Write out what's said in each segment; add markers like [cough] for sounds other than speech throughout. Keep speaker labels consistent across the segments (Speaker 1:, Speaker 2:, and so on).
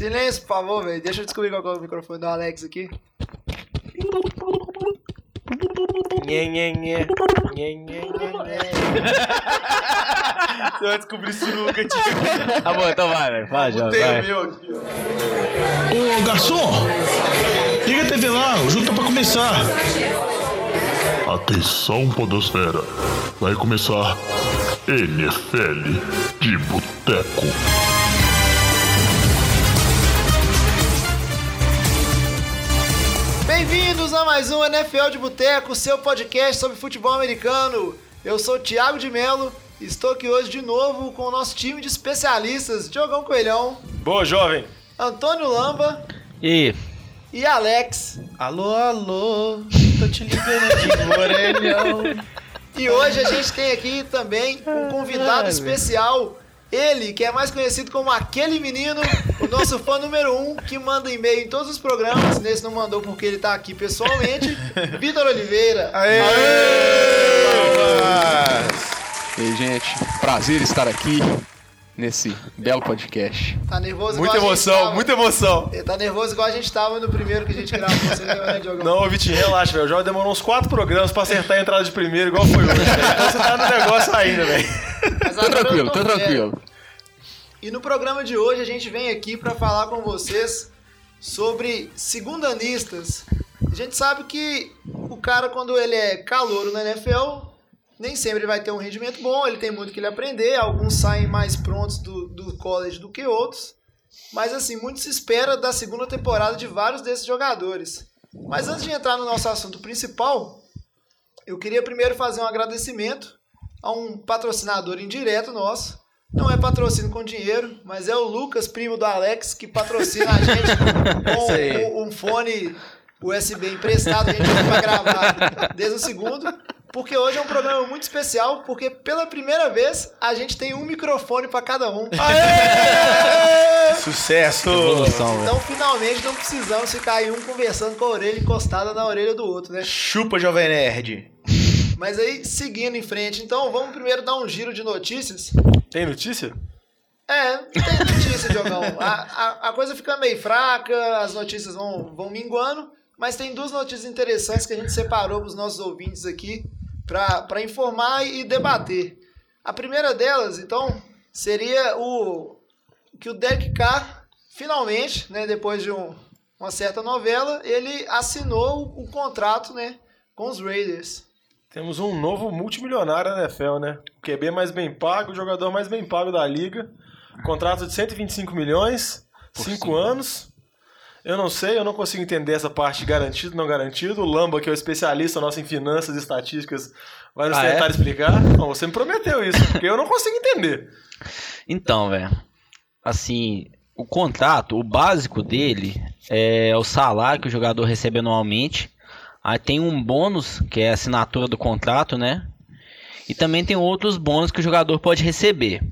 Speaker 1: Silêncio, por favor, velho. Deixa eu descobrir qual é o microfone do Alex aqui.
Speaker 2: Nhê, nhê, nhê. Nhê, nhê, nhê, nhê. Você vai descobrir isso nunca, tio.
Speaker 3: Tá bom, então vai, velho. Vai, já, vai.
Speaker 2: meu aqui, ó.
Speaker 4: Ô garçom, liga a TV lá, o jogo tá pra começar.
Speaker 5: Atenção, Podosfera. Vai começar NFL de Boteco.
Speaker 1: Bem-vindos a mais um NFL de Boteco, seu podcast sobre futebol americano. Eu sou o Thiago de Melo e estou aqui hoje de novo com o nosso time de especialistas, Diogão Coelhão,
Speaker 2: Boa, jovem.
Speaker 1: Antônio Lamba
Speaker 3: E
Speaker 1: e Alex.
Speaker 2: Alô, alô. Tô te ligando de [laughs] orelhão.
Speaker 1: E hoje a gente tem aqui também um convidado especial, ele que é mais conhecido como aquele menino, o nosso fã número um, que manda e-mail em todos os programas. Nesse não mandou porque ele tá aqui pessoalmente, Vitor Oliveira.
Speaker 2: Aê!
Speaker 6: E aí, gente, prazer estar aqui nesse belo podcast.
Speaker 1: Tá nervoso
Speaker 2: Muita
Speaker 1: igual a gente
Speaker 2: emoção,
Speaker 1: tava?
Speaker 2: muita emoção.
Speaker 1: Ele tá nervoso igual a gente tava no primeiro que a gente gravou, você lembra, né?
Speaker 2: Não, Vitinho, relaxa, velho. O Jorge demorou uns quatro programas pra acertar a entrada de primeiro, igual foi hoje. Então você tá no negócio ainda, velho.
Speaker 6: Tá tranquilo,
Speaker 1: tô
Speaker 6: tá tranquilo.
Speaker 1: E no programa de hoje a gente vem aqui para falar com vocês sobre segundanistas. A gente sabe que o cara, quando ele é calouro na NFL, nem sempre vai ter um rendimento bom, ele tem muito que ele aprender, alguns saem mais prontos do, do college do que outros. Mas assim, muito se espera da segunda temporada de vários desses jogadores. Mas antes de entrar no nosso assunto principal, eu queria primeiro fazer um agradecimento a um patrocinador indireto nosso. Não é patrocínio com dinheiro, mas é o Lucas, primo do Alex, que patrocina a [laughs] gente com um, um fone USB emprestado que a gente para gravar desde o segundo. Porque hoje é um programa muito especial, porque pela primeira vez a gente tem um microfone para cada um. [laughs]
Speaker 2: Sucesso!
Speaker 3: evolução.
Speaker 1: Então finalmente não precisamos ficar aí um conversando com a orelha encostada na orelha do outro, né?
Speaker 2: Chupa, Jovem Nerd.
Speaker 1: Mas aí, seguindo em frente, então vamos primeiro dar um giro de notícias.
Speaker 2: Tem notícia?
Speaker 1: É, tem notícia, Diogão. A, a, a coisa fica meio fraca, as notícias vão, vão minguando, mas tem duas notícias interessantes que a gente separou para os nossos ouvintes aqui para informar e debater. A primeira delas, então, seria o que o Derek Carr, finalmente, né, depois de um- uma certa novela, ele assinou o contrato né, com os Raiders.
Speaker 2: Temos um novo multimilionário na NFL, né? O QB mais bem pago, o jogador mais bem pago da liga. Contrato de 125 milhões, 5 anos. Eu não sei, eu não consigo entender essa parte garantido, não garantido. O Lamba, que é o especialista nosso em finanças e estatísticas, vai nos
Speaker 3: Ah, é?
Speaker 2: tentar explicar. Não, você me prometeu isso, porque eu não consigo entender.
Speaker 3: Então, velho, assim, o contrato, o básico dele é o salário que o jogador recebe anualmente. Aí tem um bônus, que é a assinatura do contrato, né? E também tem outros bônus que o jogador pode receber.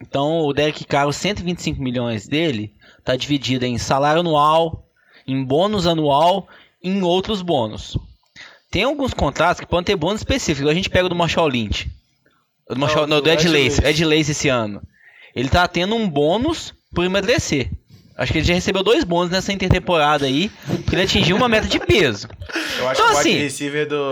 Speaker 3: Então, o Derek Carr, os 125 milhões dele, tá dividido em salário anual, em bônus anual e em outros bônus. Tem alguns contratos que podem ter bônus específicos. A gente pega o do Marshall Lynch. O do, Marshall,
Speaker 2: Não,
Speaker 3: não,
Speaker 2: do
Speaker 3: Ed Lace. Ed Lace esse ano. Ele tá tendo um bônus por emagrecer. Acho que ele já recebeu dois bônus nessa intertemporada aí, porque ele atingiu uma meta de peso.
Speaker 2: Eu acho
Speaker 3: Então,
Speaker 2: que o
Speaker 3: assim-
Speaker 2: receiver do.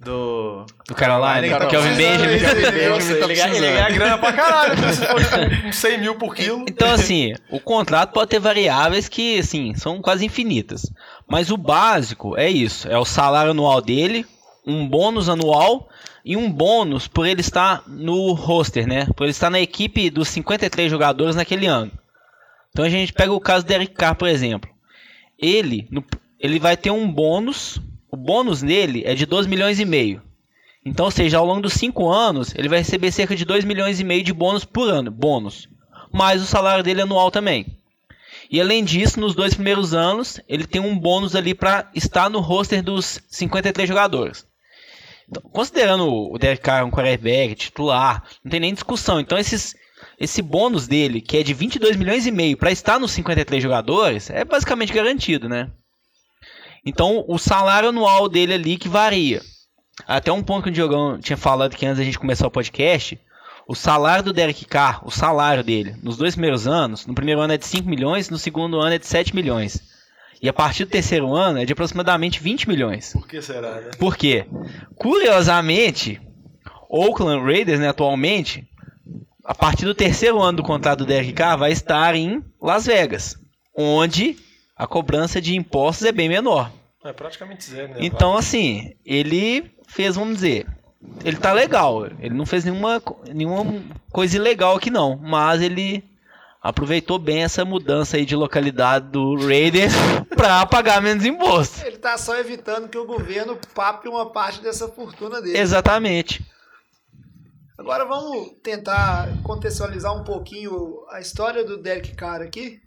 Speaker 2: Do.
Speaker 3: Do Carolina,
Speaker 2: Cara,
Speaker 3: Kelvin
Speaker 2: precisa-
Speaker 3: Benjamin.
Speaker 2: Ele, ele,
Speaker 6: Benjamin
Speaker 2: ele, ganha- grana pra caralho, né? se for tipo, uns 100 mil por quilo.
Speaker 3: Então, assim, o contrato pode ter variáveis que, assim, são quase infinitas. Mas o básico é isso: é o salário anual dele, um bônus anual e um bônus por ele estar no roster, né? Por ele estar na equipe dos 53 jogadores naquele ano. Então a gente pega o caso do Eric Carr, por exemplo. Ele, no- ele vai ter um bônus. O bônus dele é de 2 milhões e meio. Então, ou seja, ao longo dos 5 anos, ele vai receber cerca de 2 milhões e meio de bônus por ano. Bônus mais o salário dele anual também. E além disso, nos dois primeiros anos, ele tem um bônus ali para estar no roster dos 53 jogadores. Então, considerando o Derek Carr um quarterback titular, não tem nem discussão. Então esses, esse bônus dele, que é de 22 milhões e meio para estar nos 53 jogadores, é basicamente garantido, né? Então o salário anual dele ali que varia. Até um ponto que o Diogão tinha falado que antes da gente começar o podcast, O salário do Derek Carr, o salário dele, nos dois primeiros anos, no primeiro ano é de 5 milhões, no segundo ano é de 7 milhões. E a partir do terceiro ano é de aproximadamente 20 milhões.
Speaker 2: Por que será, né?
Speaker 3: Por quê? Curiosamente, Oakland Raiders, né, atualmente, a partir do terceiro ano do contrato do Derek Carr, vai estar em Las Vegas, onde a cobrança de impostos é bem menor.
Speaker 2: É praticamente zero, né?
Speaker 3: Então, assim, ele fez, vamos dizer, ele tá legal. Ele não fez nenhuma, nenhuma coisa ilegal aqui, não. Mas ele aproveitou bem essa mudança aí de localidade do Raiders [laughs] pra pagar menos imposto.
Speaker 1: Ele tá só evitando que o governo pape uma parte dessa fortuna dele.
Speaker 3: Exatamente.
Speaker 1: Agora vamos tentar contextualizar um pouquinho a história do Derek Carr aqui,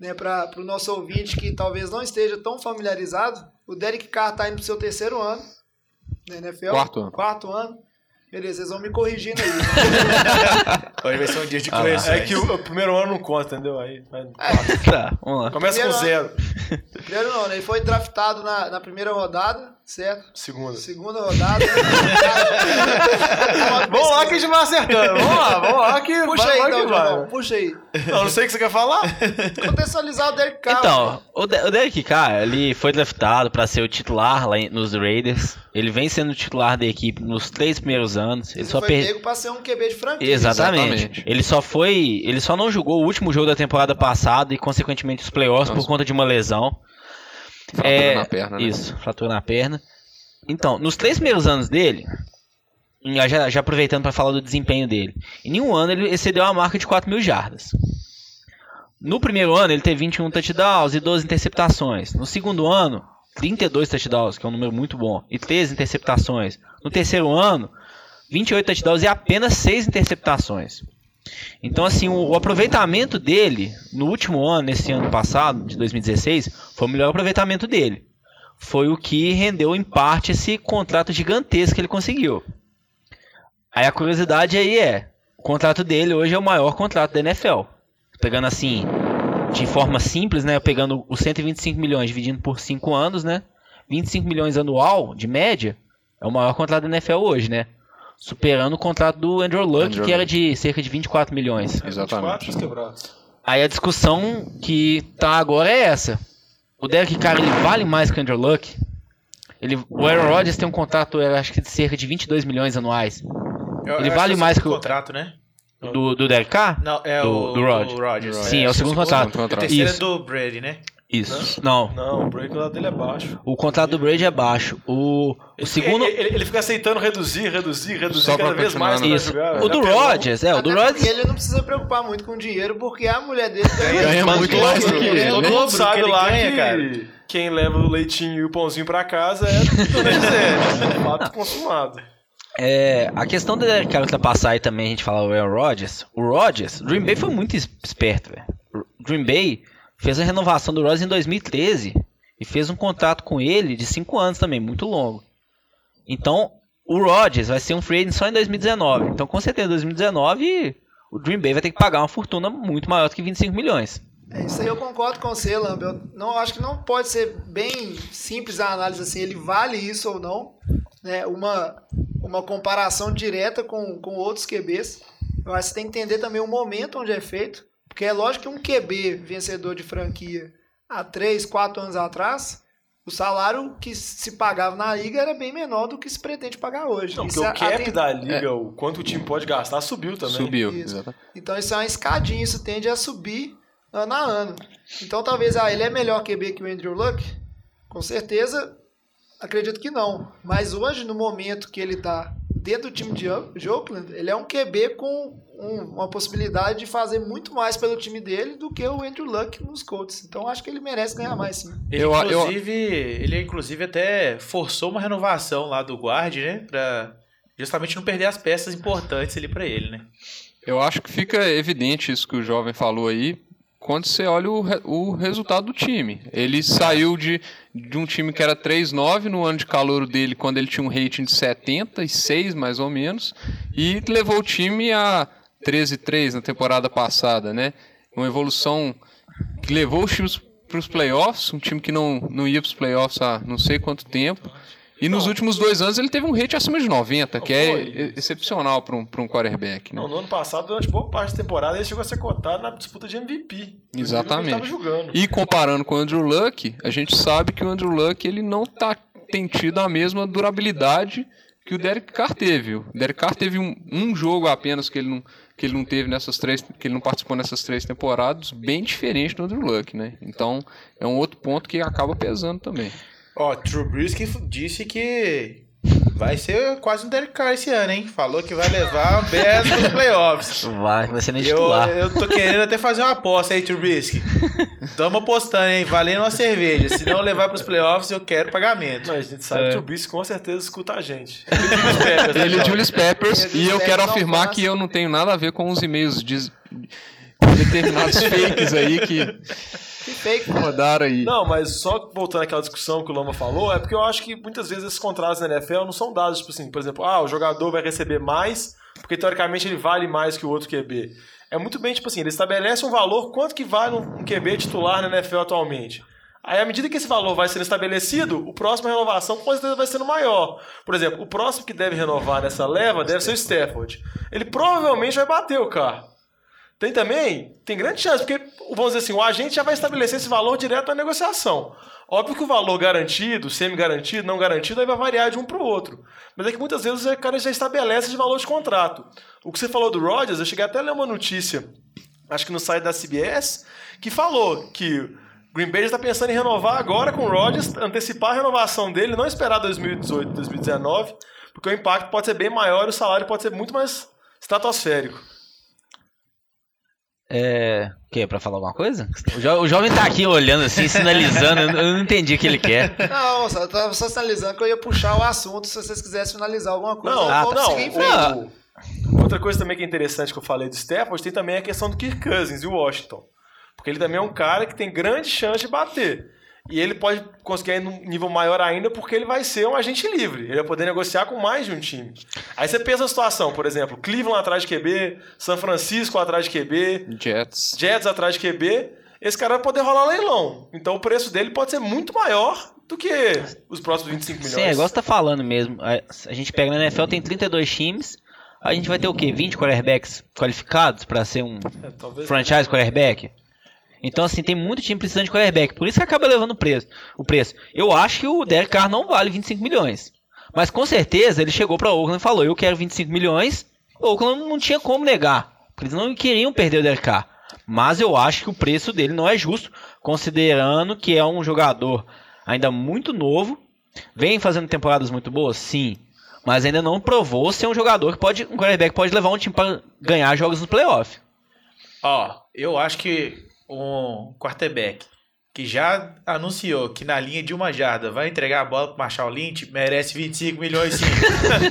Speaker 1: né, para o nosso ouvinte que talvez não esteja tão familiarizado. O Derek Carr está indo para o seu terceiro ano na NFL.
Speaker 6: Quarto ano.
Speaker 1: Quarto ano. Beleza, vocês vão me corrigindo aí. [laughs]
Speaker 7: Hoje vai ser um dia de
Speaker 3: Ah,
Speaker 7: correções.
Speaker 2: É que o, o primeiro ano não conta, entendeu? Aí, vai-
Speaker 3: Tá, vamos lá.
Speaker 2: Começa com
Speaker 1: Primeiro
Speaker 2: zero.
Speaker 1: Primeiro não, né? Ele foi draftado na, na primeira rodada, certo?
Speaker 2: Segunda.
Speaker 1: Segunda rodada. [laughs]
Speaker 2: Vamos lá que a gente vai acertando. Vamos lá, vamos lá que
Speaker 1: Puxa
Speaker 2: vai,
Speaker 1: aí,
Speaker 2: vai
Speaker 1: então,
Speaker 2: que vai.
Speaker 1: João. Puxa aí.
Speaker 2: Não, não sei o que você quer falar.
Speaker 1: Contextualizar o Derek Carr.
Speaker 3: Então, o, De o Derek Carr, ele foi draftado para ser o titular lá nos Raiders. Ele vem sendo o titular da equipe nos três primeiros anos. Ele
Speaker 1: Ele
Speaker 3: só
Speaker 1: foi
Speaker 3: per...
Speaker 1: pego pra ser um QB de franquia.
Speaker 3: Exatamente.
Speaker 6: Exatamente.
Speaker 3: Ele só foi. Ele só não jogou o último jogo da temporada passada e, consequentemente, os playoffs por
Speaker 6: Nossa.
Speaker 3: conta de uma lesão.
Speaker 6: Fratura
Speaker 3: É,
Speaker 6: na perna, né?
Speaker 3: Isso, fratura na perna. Então, nos três primeiros anos dele, já, já aproveitando para falar do desempenho dele, em nenhum ano ele excedeu a marca de 4 mil jardas. No primeiro ano ele teve 21 touchdowns e 12 interceptações. No segundo ano, 32 touchdowns, que é um número muito bom, e 13 interceptações. No terceiro ano, 28 touchdowns e apenas 6 interceptações. Então, assim, o, o aproveitamento dele no último ano, nesse ano passado, de 2016, foi o melhor aproveitamento dele. Foi o que rendeu, em parte, esse contrato gigantesco que ele conseguiu. Aí a curiosidade aí é: o contrato dele hoje é o maior contrato da NFL. Pegando assim, de forma simples, né? Pegando os 125 milhões dividindo por 5 anos, né? 25 milhões anual, de média, é o maior contrato da NFL hoje, né? Superando o contrato do Andrew Luck,
Speaker 6: Andrew
Speaker 3: que era de cerca de 24 milhões.
Speaker 6: Exatamente.
Speaker 2: Quatro quebrados.
Speaker 3: Aí a discussão que tá agora é essa. O Derek Carr, ele vale mais que o Andrew Luck? Ele, o Aaron Rodgers tem um contrato, eu acho que de cerca de 22 milhões anuais.
Speaker 7: Eu-
Speaker 3: ele
Speaker 7: eu
Speaker 3: vale mais
Speaker 7: é o
Speaker 3: que o-
Speaker 7: contrato, né?
Speaker 3: Do, do Derek Carr?
Speaker 7: Não, é
Speaker 3: Do-
Speaker 7: o
Speaker 3: do Rodgers. Sim, é o segundo contrato.
Speaker 6: segundo contrato.
Speaker 7: O terceiro
Speaker 3: Isso.
Speaker 7: é do Brady, né?
Speaker 3: Isso. Não.
Speaker 2: Não, o break lá dele é baixo.
Speaker 3: O contrato do Brady é baixo. O, o segundo.
Speaker 2: Ele, ele- ele fica aceitando reduzir, reduzir, reduzir
Speaker 6: Só
Speaker 2: cada vez mais
Speaker 3: Isso.
Speaker 2: jogar.
Speaker 3: O do. Rodgers, é, o do Rodgers.
Speaker 1: ele não precisa preocupar muito com dinheiro, porque a mulher dele
Speaker 6: Ganha muito
Speaker 2: Todo
Speaker 6: mais do
Speaker 2: mundo-
Speaker 6: que ele,
Speaker 2: Todo mundo sabe lá
Speaker 7: ganha,
Speaker 2: que
Speaker 7: cara.
Speaker 2: quem leva o leitinho e o pãozinho pra casa é do Zé. É fato consumado.
Speaker 3: É, a questão do Derek Carr ultrapassar aí também, a gente fala o Aaron Rodgers. O Rodgers, o Dream Bay foi muito es- esperto, velho. O Dream Bay fez a renovação do Rodgers em 2013 e fez um contrato com ele de 5 anos também, muito longo. Então, o Rodgers vai ser um free agent só em 2019. Então, com certeza, em 2019, o Dream Bay vai ter que pagar uma fortuna muito maior do que 25 milhões.
Speaker 1: É isso aí, eu concordo com você, Lamb. Eu não, acho que não pode ser bem simples a análise assim, ele vale isso ou não. Né? Uma, uma comparação direta com, com outros QBs. Eu acho que você tem que entender também o momento onde é feito. Porque é lógico que um QB vencedor de franquia há 3, 4 anos atrás, o salário que se pagava na liga era bem menor do que se pretende pagar hoje.
Speaker 2: Não,
Speaker 1: Isso
Speaker 2: porque o
Speaker 1: é-
Speaker 2: cap
Speaker 1: aten-
Speaker 2: da liga, o quanto o time pode gastar, subiu também.
Speaker 6: Subiu.
Speaker 1: Isso.
Speaker 6: exatamente.
Speaker 1: Então isso é uma escadinha, isso tende a subir ano a ano. Então talvez ah, ele é melhor QB que o Andrew Luck? Com certeza, acredito que não. Mas hoje, no momento que ele está dentro do time de Oakland, ele é um QB com um- uma possibilidade de fazer muito mais pelo time dele do que o Andrew Luck nos Colts. Então acho que ele merece ganhar mais sim.
Speaker 7: Ele,
Speaker 6: Eu- eu-
Speaker 7: inclusive, ele inclusive até forçou uma renovação lá do guard, né? Pra justamente não perder as peças importantes ali pra ele, né?
Speaker 6: Eu acho que fica evidente isso que o jovem falou aí quando você olha o, re- o resultado do time. Ele saiu de, de um time que era 3-9 no ano de calor dele, quando ele tinha um rating de 76, mais ou menos, e levou o time a 13-3 na temporada passada, né? Uma evolução que levou os times para os playoffs, um time que não, não ia para os playoffs há não sei quanto tempo. E nos últimos dois anos ele teve um rate acima de 90, que é excepcional para um, pra um quarterback. Né?
Speaker 2: Não, no ano passado, durante boa parte da temporada, ele chegou a ser cotado na disputa de MVP.
Speaker 6: Exatamente. E comparando com o Andrew Luck, a gente sabe que o Andrew Luck ele não tá, tem tido a mesma durabilidade que o Derek Carr teve. O Derek Carr teve um, um jogo apenas que ele não que ele não teve nessas três, que ele não participou nessas três temporadas, bem diferente do Andrew Luck, né? Então é um outro ponto que acaba pesando também.
Speaker 7: Ó, True Brisky disse que vai ser quase um Derek Carr esse ano, hein? Falou que vai levar o Bears nos playoffs.
Speaker 3: Vai, vai ser nem
Speaker 7: Eu,
Speaker 3: titular.
Speaker 7: eu tô querendo até fazer uma aposta aí, Trubisky. Tamo apostando, hein? Valendo uma cerveja. Se não levar pros playoffs, eu quero pagamento.
Speaker 2: Mas a gente sabe
Speaker 6: É.
Speaker 2: que o Trubisky com certeza escuta a gente. [laughs]
Speaker 6: Ele é Julius Peppers
Speaker 1: Julius
Speaker 6: e eu quero afirmar que eu não tenho nada a ver com os e-mails de determinados fakes aí que
Speaker 1: Que fake.
Speaker 6: rodaram aí.
Speaker 2: Não, mas só voltando àquela discussão que o Loma falou, é porque eu acho que muitas vezes esses contratos na NFL não são dados, tipo assim, por exemplo, ah, o jogador vai receber mais, porque teoricamente ele vale mais que o outro QB. É muito bem, tipo assim, ele estabelece um valor, quanto que vale um QB titular na NFL atualmente. Aí, à medida que esse valor vai sendo estabelecido, o próximo renovação com certeza vai sendo maior. Por exemplo, o próximo que deve renovar nessa leva deve ser o Stafford. Ele provavelmente vai bater o carro. Tem também, tem grande chance, porque, vamos dizer assim, o agente já vai estabelecer esse valor direto na negociação. Óbvio que o valor garantido, semi-garantido, não garantido, aí vai variar de um para o outro. Mas é que muitas vezes o cara já estabelece de valor de contrato. O que você falou do Rodgers, eu cheguei até a ler uma notícia, acho que no site da CBS, que falou que Green Bay está pensando em renovar agora com o Rodgers, antecipar a renovação dele, não esperar 2018, 2019, porque o impacto pode ser bem maior e o salário pode ser muito mais estratosférico.
Speaker 3: É. O quê? Pra falar alguma coisa? O, jo- o jovem tá aqui olhando assim, sinalizando. Eu não entendi o que ele quer.
Speaker 1: Não, só, eu tava só sinalizando que eu ia puxar o assunto se vocês quisessem finalizar alguma coisa.
Speaker 2: Não,
Speaker 3: Ah,
Speaker 2: não.
Speaker 1: seguir em frente.
Speaker 3: Não.
Speaker 2: o- Outra coisa também que é interessante que eu falei do Stafford tem também a questão do Kirk Cousins e o Washington. Porque ele também é um cara que tem grande chance de bater. E ele pode conseguir ir num nível maior ainda porque ele vai ser um agente livre. Ele vai poder negociar com mais de um time. Aí você pensa a situação, por exemplo, Cleveland atrás de QB, São Francisco atrás de QB,
Speaker 6: Jets.
Speaker 2: Jets atrás de QB. Esse cara vai poder rolar leilão. Então o preço dele pode ser muito maior do que os próximos 25 milhões.
Speaker 3: Sim, é igual você tá falando mesmo. A gente pega na NFL, tem 32 times. A gente vai ter o quê? 20 quarterbacks qualificados pra ser um
Speaker 2: É,
Speaker 3: franchise quarterback? Então, assim, tem muito time precisando de quarterback. Por isso que acaba levando o preço. O preço. Eu acho que o Derek Carr não vale 25 milhões. Mas com certeza ele chegou pra Oakland e falou: Eu quero 25 milhões. O Oakland não tinha como negar. Porque eles não queriam perder o Derek Carr. Mas eu acho que o preço dele não é justo, considerando que é um jogador ainda muito novo. Vem fazendo temporadas muito boas? Sim. Mas ainda não provou ser um jogador que pode. Um quarterback pode levar um time para ganhar jogos no playoff.
Speaker 7: Ó, eu acho que um quarterback que já anunciou que na linha de uma jarda vai entregar a bola pro Marshall Lynch merece 25 milhões sim.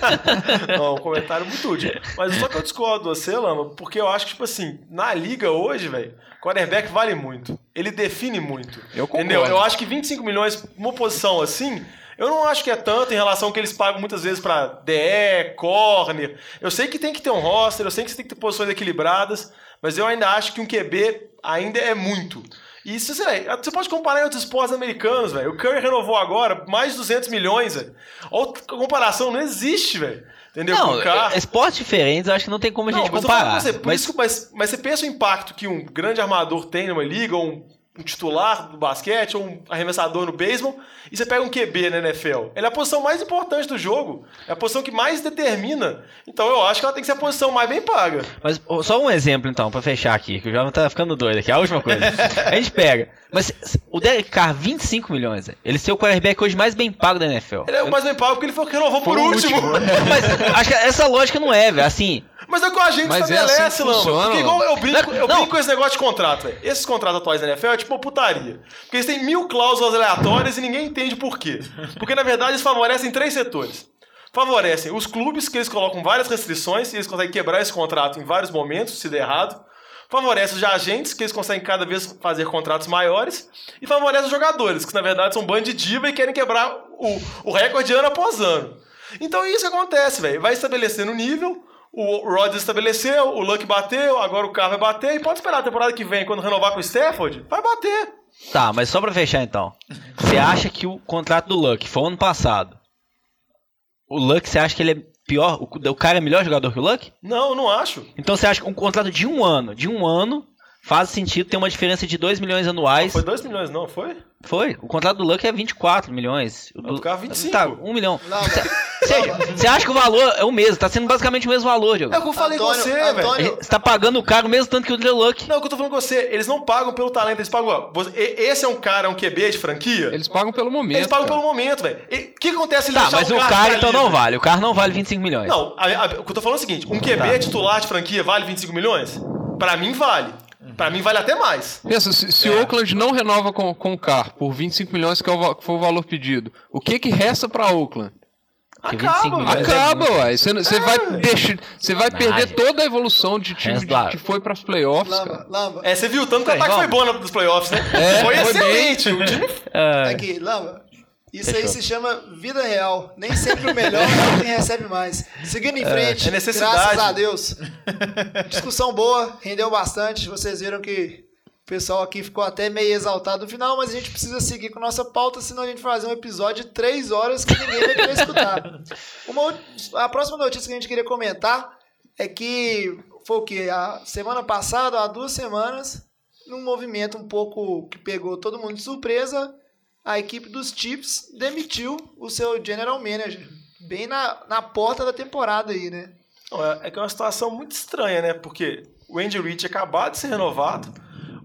Speaker 7: [laughs]
Speaker 2: Não, um comentário muito útil. Mas só que eu discordo de você, Lama, porque eu acho que, tipo assim, na liga hoje, velho, quarterback vale muito. Ele define muito.
Speaker 6: Eu concordo.
Speaker 2: Entendeu? Eu acho que 25 milhões numa posição assim, eu não acho que é tanto em relação ao que eles pagam muitas vezes pra DE, corner. Eu sei que tem que ter um roster, eu sei que você tem que ter posições equilibradas, mas eu ainda acho que um QB ainda é muito. E isso, sei lá, você pode comparar em outros esportes americanos, velho. O Curry renovou agora mais de 200 milhões, velho. Outra comparação não existe, velho. Entendeu?
Speaker 3: Não, é- esportes diferentes, eu acho que não tem como a gente comparar.
Speaker 2: com você,
Speaker 3: mas
Speaker 2: isso mas, mas você pensa o impacto que um grande armador tem numa liga, ou um, um titular do basquete, ou um arremessador no beisebol, e você pega um QB na NFL. Ele é a posição mais importante do jogo, é a posição que mais determina. Então eu acho que ela tem que ser a posição mais bem paga.
Speaker 3: Mas só um exemplo então, pra fechar aqui, que o jovem tá ficando doido aqui. A última coisa. a gente pega. Mas o Derek Carr, 25 milhões. Ele ser o quarterback hoje mais bem pago da NFL.
Speaker 2: Ele é o mais bem pago porque ele foi que renovou por
Speaker 6: Foi o
Speaker 2: último.
Speaker 3: Mas acho que essa lógica não é, velho. Assim,
Speaker 2: Mas é o que a gente
Speaker 6: Mas é
Speaker 2: estabelece,
Speaker 6: assim que
Speaker 2: Lamba.
Speaker 6: funciona,
Speaker 2: Porque igual eu brinco, eu brinco com esse negócio de contrato, velho. Esses contratos atuais da NFL é tipo uma putaria. Porque eles têm mil cláusulas aleatórias e ninguém entende por quê. Porque, na verdade, eles favorecem três setores. Favorecem os clubes, que eles colocam várias restrições e eles conseguem quebrar esse contrato em vários momentos, se der errado. Favorece os agentes, que eles conseguem cada vez fazer contratos maiores. E favorece os jogadores, que na verdade são um bando de diva e querem quebrar o, o recorde ano após ano. Então é isso que acontece, velho. Vai estabelecendo o nível, o Rodgers estabeleceu, o Luck bateu, agora o carro vai bater. E pode esperar a temporada que vem, quando renovar com o Stafford, vai bater.
Speaker 3: tá, mas só pra fechar então. Você acha que o contrato do Luck foi ano passado? O Luck, você acha que ele é pior? O, o cara é melhor jogador que o Luck?
Speaker 2: Não, eu não acho.
Speaker 3: Então você acha que um contrato de um ano, de um ano, faz sentido ter uma diferença de 2 milhões anuais?
Speaker 2: Foi 2 milhões, não foi?
Speaker 3: Foi. O contrato do Luck é 24 milhões. O
Speaker 2: Não, do carro 25.
Speaker 3: Tá, 1 milhão.
Speaker 1: Não,
Speaker 3: Você você acha que o valor é o mesmo? Tá sendo basicamente o mesmo valor, Diogo.
Speaker 2: É o que eu falei com
Speaker 1: Antônio-
Speaker 2: você, velho.
Speaker 3: Você tá pagando o o mesmo tanto que o Drew Luck.
Speaker 2: Não, o que eu tô falando com você, eles não pagam pelo talento, eles pagam. ó, esse é um cara, um QB de franquia?
Speaker 6: Eles pagam pelo momento.
Speaker 2: Eles pagam
Speaker 6: cara.
Speaker 2: pelo momento, velho. E O que acontece se ele
Speaker 3: Tá, mas o
Speaker 2: carro
Speaker 3: cara então
Speaker 2: livre?
Speaker 3: não vale. O carro não vale 25 milhões.
Speaker 2: Não, a- a- o que eu tô falando é o seguinte: um QB
Speaker 3: Tá.
Speaker 2: titular de franquia vale 25 milhões? Pra mim, vale. Pra mim, vale até mais.
Speaker 6: Pensa, se, se o Oakland não renova com, com o Carr por 25 milhões, que, é o, que foi o valor pedido, o que que resta pra Oakland?
Speaker 2: Acaba,
Speaker 3: 25 milhões
Speaker 2: velho.
Speaker 3: é
Speaker 6: Acaba,
Speaker 3: muito.
Speaker 6: uai. Você, você vai, deixar, você vai
Speaker 3: Sacanagem.
Speaker 6: perder toda a evolução de time que foi pras playoffs,
Speaker 1: Lamba,
Speaker 6: cara.
Speaker 1: Lamba.
Speaker 2: É, você viu tanto que o
Speaker 3: Bem,
Speaker 2: ataque foi bom nos playoffs, né?
Speaker 6: É,
Speaker 2: foi
Speaker 6: foi
Speaker 2: excelente. O time
Speaker 3: Ah,
Speaker 1: Aqui, Lamba. Isso aí
Speaker 3: Fechou.
Speaker 1: se chama vida real. Nem sempre o melhor [laughs] é quem recebe mais. Seguindo em frente,
Speaker 2: é necessidade.
Speaker 1: graças a Deus. Discussão boa, rendeu bastante. Vocês viram que o pessoal aqui ficou até meio exaltado no final, mas a gente precisa seguir com nossa pauta, senão a gente vai fazer um episódio de três horas que ninguém vai querer escutar. Uma a próxima notícia que a gente queria comentar é que foi o que? A semana passada, há duas semanas, num movimento um pouco que pegou todo mundo de surpresa, a equipe dos Chiefs demitiu o seu general manager. Bem na, na porta da temporada aí, né?
Speaker 2: É, é que é uma situação muito estranha, né? Porque o Andy Reid acabado de ser renovado.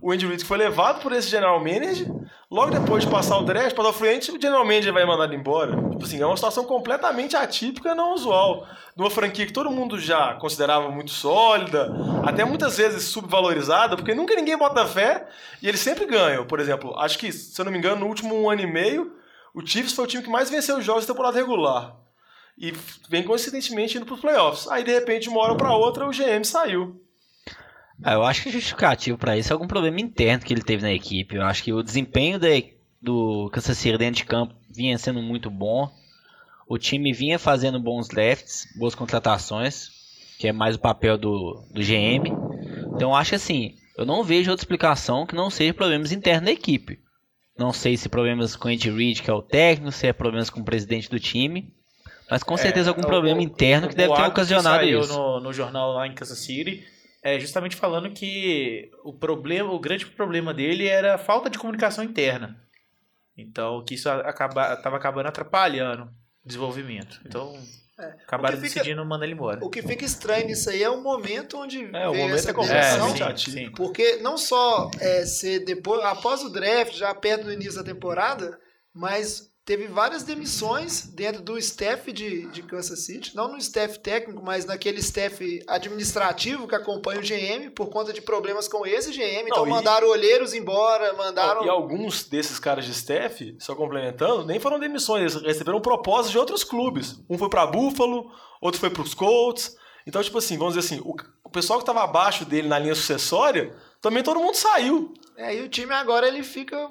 Speaker 2: O Andy Reid foi levado por esse general manager. Logo depois de passar o draft, passar o frente, o general manager vai mandar ele embora. Tipo assim, é uma situação completamente atípica não usual. De uma franquia que todo mundo já considerava muito sólida, até muitas vezes subvalorizada, porque nunca ninguém bota fé e eles sempre ganham. Por exemplo, acho que, se eu não me engano, no último ano e meio, o Chiefs foi o time que mais venceu os jogos da temporada regular e vem consistentemente indo para os playoffs. Aí, de repente, de uma hora para outra, o GM saiu.
Speaker 3: Ah, eu acho que o justificativo pra isso é algum problema interno que ele teve na equipe. Eu acho que o desempenho da- do Kansas City dentro de campo vinha sendo muito bom. O time vinha fazendo bons drafts, boas contratações, que é mais o papel do, do GM. Então eu acho que assim, eu não vejo outra explicação que não seja problemas internos da equipe. Não sei se problemas com o Andy Reid, que é o técnico, se é problemas com o presidente do time. Mas com certeza algum
Speaker 7: É, o-
Speaker 3: problema
Speaker 7: o-
Speaker 3: interno que
Speaker 7: o
Speaker 3: deve ter ocasionado
Speaker 7: que saiu
Speaker 3: isso.
Speaker 7: No, no jornal lá em Kansas City, é justamente falando que o problema, o grande problema dele era a falta de comunicação interna. Então, que isso acaba, tava acabando atrapalhando o desenvolvimento. Então, acabaram
Speaker 1: o que fica-
Speaker 7: decidindo mandar ele embora.
Speaker 1: O que fica estranho nisso aí é o momento onde
Speaker 2: É, o momento
Speaker 1: essa
Speaker 2: é
Speaker 7: É,
Speaker 2: completamente
Speaker 1: demissão.
Speaker 7: sim, sim.
Speaker 1: Porque não só é, ser depois, após o draft, já perto do início da temporada, mas teve várias demissões dentro do staff de, de Kansas City, não no staff técnico, mas naquele staff administrativo que acompanha o GM por conta de problemas com esse GM. Então
Speaker 2: Não, e-
Speaker 1: mandaram olheiros embora, mandaram.
Speaker 2: E alguns desses caras de staff, só complementando, nem foram demissões, eles receberam propostas de outros clubes. Um foi pra Buffalo, outro foi pros Colts. Então, tipo assim, vamos dizer assim, o, o pessoal que tava abaixo dele na linha sucessória, também todo mundo saiu.
Speaker 1: É, e o time agora ele fica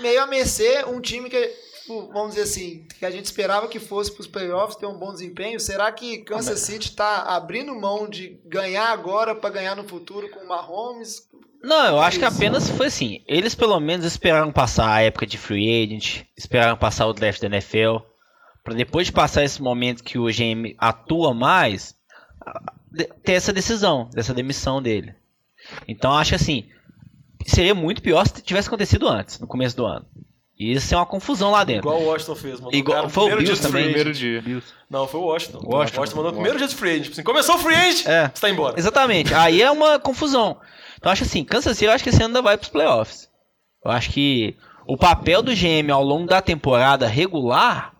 Speaker 1: meio a mercê, um time que, tipo, vamos dizer assim, que a gente esperava que fosse para os playoffs, ter um bom desempenho. Será que Kansas City está abrindo mão de ganhar agora para ganhar no futuro com o Mahomes?
Speaker 3: Não, eu acho que apenas foi assim. Eles pelo menos esperaram passar a época de free agent, esperaram passar o draft da NFL, Pra depois de passar esse momento que o GM atua mais, ter essa decisão, dessa demissão dele. Então acho assim, seria muito pior se tivesse acontecido antes, no começo do ano. E isso é uma confusão lá dentro.
Speaker 2: Igual o Washington fez. Mandou
Speaker 3: Igual-
Speaker 2: o
Speaker 3: foi o
Speaker 2: primeiro
Speaker 3: Bills também.
Speaker 6: Primeiro dia.
Speaker 2: Não, foi o Washington.
Speaker 3: Washington.
Speaker 2: O Washington mandou
Speaker 6: Washington.
Speaker 2: primeiro dia de free agent. Tipo assim, começou o free agent,
Speaker 3: É.
Speaker 2: você tá embora.
Speaker 3: Exatamente. Aí é uma confusão. Então acho assim, Kansas City eu acho que esse ano ainda vai pros playoffs. Eu acho que o papel do GM ao longo da temporada regular,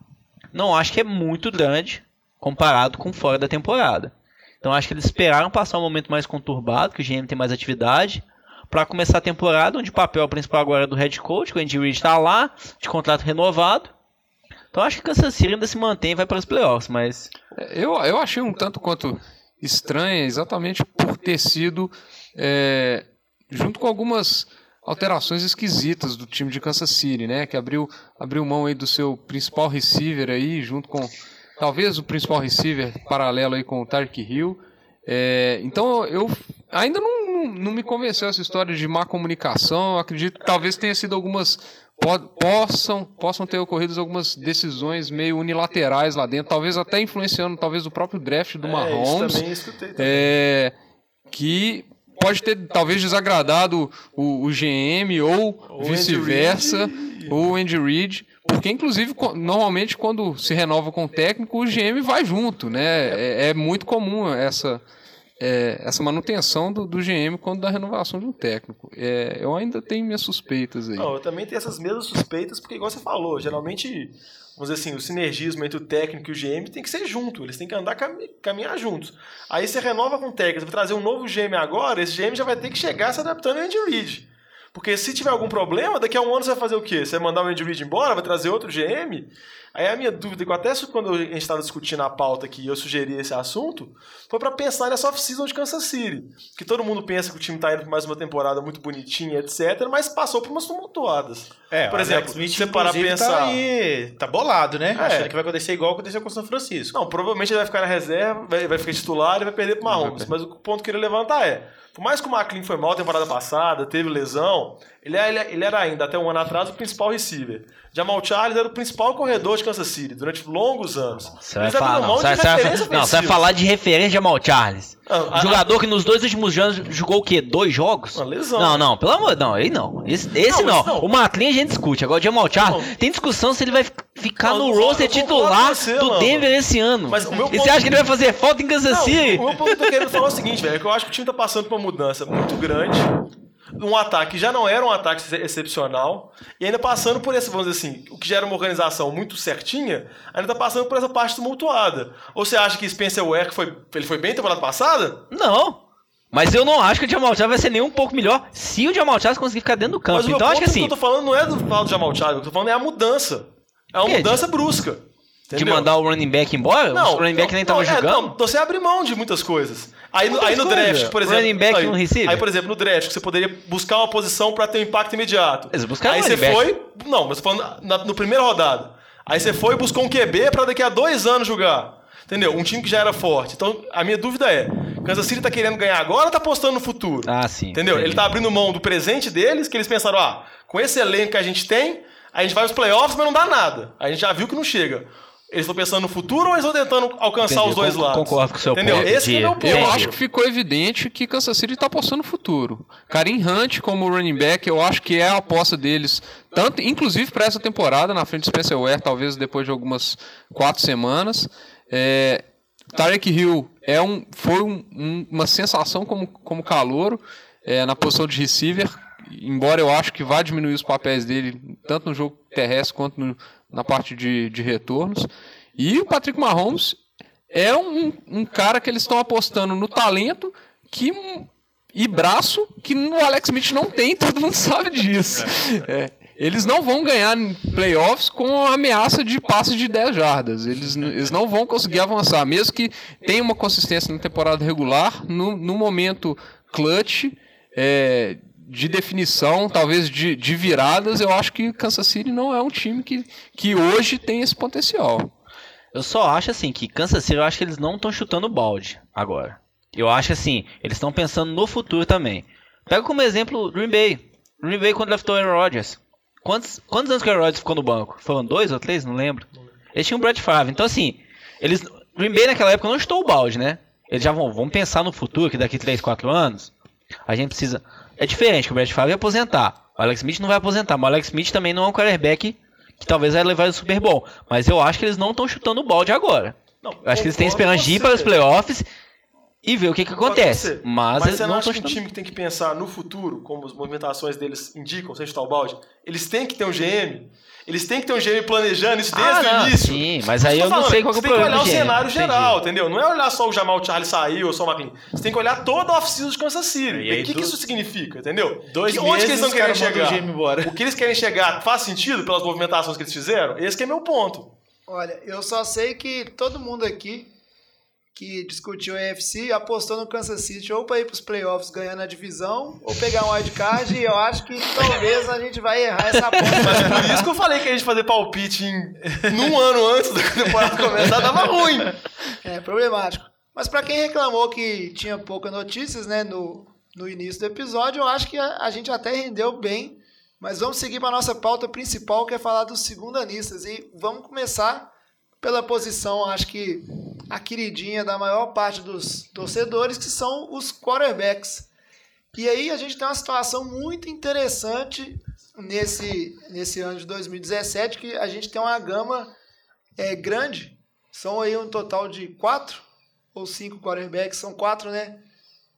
Speaker 3: não acho que é muito grande comparado com fora da temporada. Então acho que eles esperaram passar um momento mais conturbado, que o GM tem mais atividade, para começar a temporada, onde o papel principal agora é do head coach, o Andy Reid está lá, de contrato renovado. Então acho que Kansas City ainda se mantém e vai para os playoffs, mas
Speaker 6: Eu, eu achei um tanto quanto estranha, exatamente por ter sido é, junto com algumas alterações esquisitas do time de Kansas City, né? Que abriu, abriu mão aí do seu principal receiver aí, junto com talvez o principal receiver paralelo aí com o Tark Hill. É, então eu ainda não, não, não me convenceu essa história de má comunicação. Eu acredito que talvez tenha sido algumas po- possam, possam ter ocorrido algumas decisões meio unilaterais lá dentro, talvez até influenciando talvez o próprio draft do
Speaker 2: É,
Speaker 6: Mahomes.
Speaker 2: isso também escutei. também.
Speaker 6: É, que pode ter talvez desagradado o, o GM ou vice-versa, ou o Andy Reid. Porque, inclusive, normalmente quando se renova com o técnico, o GM vai junto, né? É, é muito comum essa, é, essa manutenção do, do GM quando dá renovação de um técnico. É, eu ainda tenho minhas suspeitas aí.
Speaker 2: Não, eu também tenho essas mesmas suspeitas, porque, igual você falou, geralmente, vamos dizer assim, o sinergismo entre o técnico e o GM tem que ser junto, eles têm que andar, cami- caminhar juntos. Aí você renova com o técnico, você vai trazer um novo GM agora, esse GM já vai ter que chegar se adaptando ao Andy Reid. Porque se tiver algum problema, daqui a um ano você vai fazer o quê? Você vai mandar o Andy Reid embora, vai trazer outro GM? Aí a minha dúvida, que até quando a gente estava discutindo a pauta aqui e eu sugeri esse assunto, foi para pensar nessa off-season de Kansas City. Que todo mundo pensa que o time está indo para mais uma temporada muito bonitinha, etc., mas passou por umas tumultuadas.
Speaker 7: É,
Speaker 2: Por exemplo,
Speaker 7: Smith,
Speaker 2: você parar pra
Speaker 7: inclusive,
Speaker 2: pensar-
Speaker 7: Tá, aí, tá bolado, né?
Speaker 2: É.
Speaker 7: Achando que vai acontecer igual aconteceu com o São Francisco.
Speaker 2: Não, provavelmente ele vai ficar na reserva, vai, vai ficar titular e vai perder pro Mahomes. Mas o ponto que ele levantar é: por mais que o McLean foi mal temporada passada, teve lesão, ele, é- ele, é- ele era ainda, até um ano atrás, o principal receiver. Jamal Charles era o principal corredor de Kansas City durante longos anos.
Speaker 3: Você vai, falar, não,
Speaker 2: mão
Speaker 3: você, vai, não, você vai falar de referência de Jamal Charles.
Speaker 2: Ah,
Speaker 3: Um
Speaker 2: a-
Speaker 3: jogador que nos dois últimos anos jogou o quê? Dois jogos?
Speaker 2: Uma lesão.
Speaker 3: Não, não, pelo amor não, ele não. Esse, esse
Speaker 2: Não,
Speaker 3: não.
Speaker 2: não.
Speaker 3: O McLean a gente discute. Agora o Jamal Charles,
Speaker 2: Não.
Speaker 3: tem discussão se ele vai fi- ficar no roster titular
Speaker 2: você,
Speaker 3: do
Speaker 2: Lamba.
Speaker 3: Denver esse ano.
Speaker 2: Mas o meu
Speaker 3: e
Speaker 2: ponto-
Speaker 3: você acha que ele vai fazer falta em Kansas City?
Speaker 2: o meu ponto que eu tô querendo falar é o seguinte, velho, é que eu acho que o time tá passando por uma mudança muito grande. Um ataque que já não era um ataque ex- excepcional, e ainda passando por esse, vamos dizer assim, o que já era uma organização muito certinha, ainda tá passando por essa parte tumultuada. Ou você acha que Spencer Ware foi, ele foi bem temporada passada?
Speaker 3: Não. Mas eu não acho que o Jamal Charles vai ser nem um pouco melhor se o Jamal Charles conseguir ficar dentro do campo.
Speaker 2: Mas o
Speaker 3: Então acho que assim,
Speaker 2: que eu tô falando não é do do Jamal Charles, o que eu tô falando é a mudança. É uma
Speaker 3: Que?
Speaker 2: mudança brusca.
Speaker 3: De
Speaker 2: entendeu?
Speaker 3: mandar o running back embora, o running back nem tava
Speaker 2: não, é,
Speaker 3: jogando.
Speaker 2: não, você abre mão de muitas coisas. Aí, no-
Speaker 3: Muitas
Speaker 2: aí no
Speaker 3: coisas.
Speaker 2: draft, por exemplo.
Speaker 3: Running back
Speaker 2: aí,
Speaker 3: e um receiver.
Speaker 2: Aí, por exemplo, no draft, você poderia buscar uma posição pra ter um impacto imediato.
Speaker 3: Eles buscaram
Speaker 2: aí você
Speaker 3: back.
Speaker 2: foi. Não, mas falando na, no primeira rodada. Aí você foi e buscou um QB pra daqui a dois anos jogar. Entendeu? Um time que já era forte. Então, a minha dúvida é: Kansas City tá querendo ganhar agora ou tá apostando no futuro?
Speaker 3: Ah, sim.
Speaker 2: Entendeu?
Speaker 3: entendi.
Speaker 2: Ele tá abrindo mão do presente deles, que eles pensaram, ah, com esse elenco que a gente tem, a gente vai aos playoffs, mas não dá nada. A gente já viu que não chega. Eles estão pensando no futuro ou eles estão tentando alcançar
Speaker 3: Entendi,
Speaker 2: os dois lados?
Speaker 3: concordo com o seu
Speaker 2: Entendeu?
Speaker 3: ponto
Speaker 2: Esse é o meu ponto.
Speaker 6: Eu acho que ficou evidente que Kansas City está apostando no futuro. Karim Hunt como running back, eu acho que é a aposta deles, tanto inclusive para essa temporada, na frente de Spencer Ware, talvez depois de algumas quatro semanas. É, Tarek Hill é um, foi um- um- uma sensação como, como calouro é, na posição de receiver, embora eu acho que vai diminuir os papéis dele, tanto no jogo terrestre quanto no- na parte de, de retornos. E o Patrick Mahomes é um, um cara que eles estão apostando no talento que e braço que o Alex Smith não tem, [laughs] todo mundo sabe disso. É, eles não vão ganhar em playoffs com a ameaça de passes de 10 jardas. Eles, eles não vão conseguir avançar, mesmo que tenha uma consistência na temporada regular, no, no momento clutch, é, de definição, talvez de, de viradas, eu acho que Kansas City não é um time que, que hoje tem esse potencial.
Speaker 3: Eu só acho assim que Kansas City, eu acho que eles não estão chutando balde agora. Eu acho assim, eles estão pensando no futuro também. Pega como exemplo o Green Bay. Green Bay quando draftou Aaron Rodgers. Quantos, quantos anos que o Aaron Rodgers ficou no banco? Foram dois ou três? Não lembro. Eles tinham o Brett Favre. Então assim, eles Green Bay naquela época não chutou o balde, né? Eles já vão, vão pensar no futuro, que daqui 3, 4 anos a gente precisa... É diferente, que o Brett Favre vai aposentar. O Alex Smith não vai aposentar, mas o Alex Smith também não é um quarterback que talvez vai levar o Super Bowl. Mas eu acho que eles não estão chutando o balde agora.
Speaker 2: Não,
Speaker 3: Eu acho que eles têm esperança de ir para os playoffs e ver o que, que acontece. Mas,
Speaker 2: Mas você não
Speaker 3: não
Speaker 2: acha
Speaker 3: estão
Speaker 2: que um time que tem que pensar no futuro, como as movimentações deles indicam, sem chutar o balde, eles têm que ter um GM? Eles têm que ter um GM planejando isso desde
Speaker 3: Ah, não,
Speaker 2: o início?
Speaker 3: sim, mas aí eu não
Speaker 2: falando,
Speaker 3: sei qual que é o
Speaker 2: Você tem que
Speaker 3: problema
Speaker 2: olhar o cenário
Speaker 3: Entendi.
Speaker 2: geral, entendeu? Não é olhar só o Jamal Charles saiu ou só o McLean. Você tem que olhar toda a off-season de Kansas City.
Speaker 7: E aí
Speaker 2: o que,
Speaker 7: do-
Speaker 2: que isso significa, entendeu?
Speaker 7: Dois
Speaker 2: que, onde que eles
Speaker 7: meses
Speaker 2: não
Speaker 7: caras mandam
Speaker 2: chegar?
Speaker 7: o GM embora.
Speaker 2: O que eles querem chegar faz sentido pelas movimentações que eles fizeram? Esse que é meu ponto.
Speaker 1: Olha, eu só sei que todo mundo aqui que discutiu a AFC apostou no Kansas City ou para ir para os playoffs ganhando a divisão ou pegar um wildcard e eu acho que talvez a gente vai errar essa [laughs] aposta.
Speaker 2: Mas por isso que eu falei que a gente fazer palpite em, num ano antes da temporada começar dava ruim.
Speaker 1: É problemático. Mas para quem reclamou que tinha poucas notícias, né, no, no início do episódio, eu acho que a, a gente até rendeu bem Mas vamos seguir para nossa pauta principal, que é falar dos segundanistas. E vamos começar pela posição, acho que a queridinha da maior parte dos torcedores, que são os quarterbacks. E aí a gente tem uma situação muito interessante nesse, nesse ano de 2017, que a gente tem uma gama é, grande. São aí um total de quatro ou cinco quarterbacks, são quatro, né?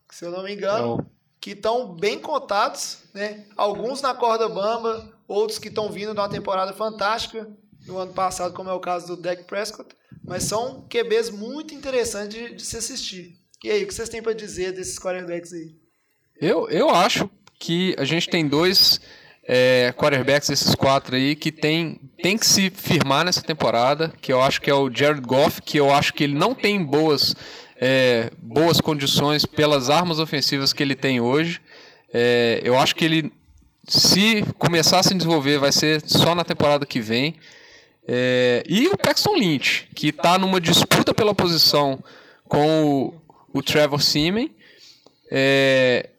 Speaker 1: Se eu não me engano, que estão bem cotados, né? Alguns na corda bamba, outros que estão vindo de uma temporada fantástica no ano passado, como é o caso do Dak Prescott, mas são QBs muito interessantes de, de se assistir. E aí, o que vocês têm para dizer desses quarterbacks aí?
Speaker 6: Eu, eu acho que a gente tem dois é, quarterbacks, esses quatro aí, que tem, tem que se firmar nessa temporada, que eu acho que é o Jared Goff, que eu acho que ele não tem boas, é, boas condições pelas armas ofensivas que ele tem hoje. É, eu acho que ele, se começar a se desenvolver, vai ser só na temporada que vem. É, e o Paxton Lynch, que está numa disputa pela posição com o, o Trevor Seaman. É,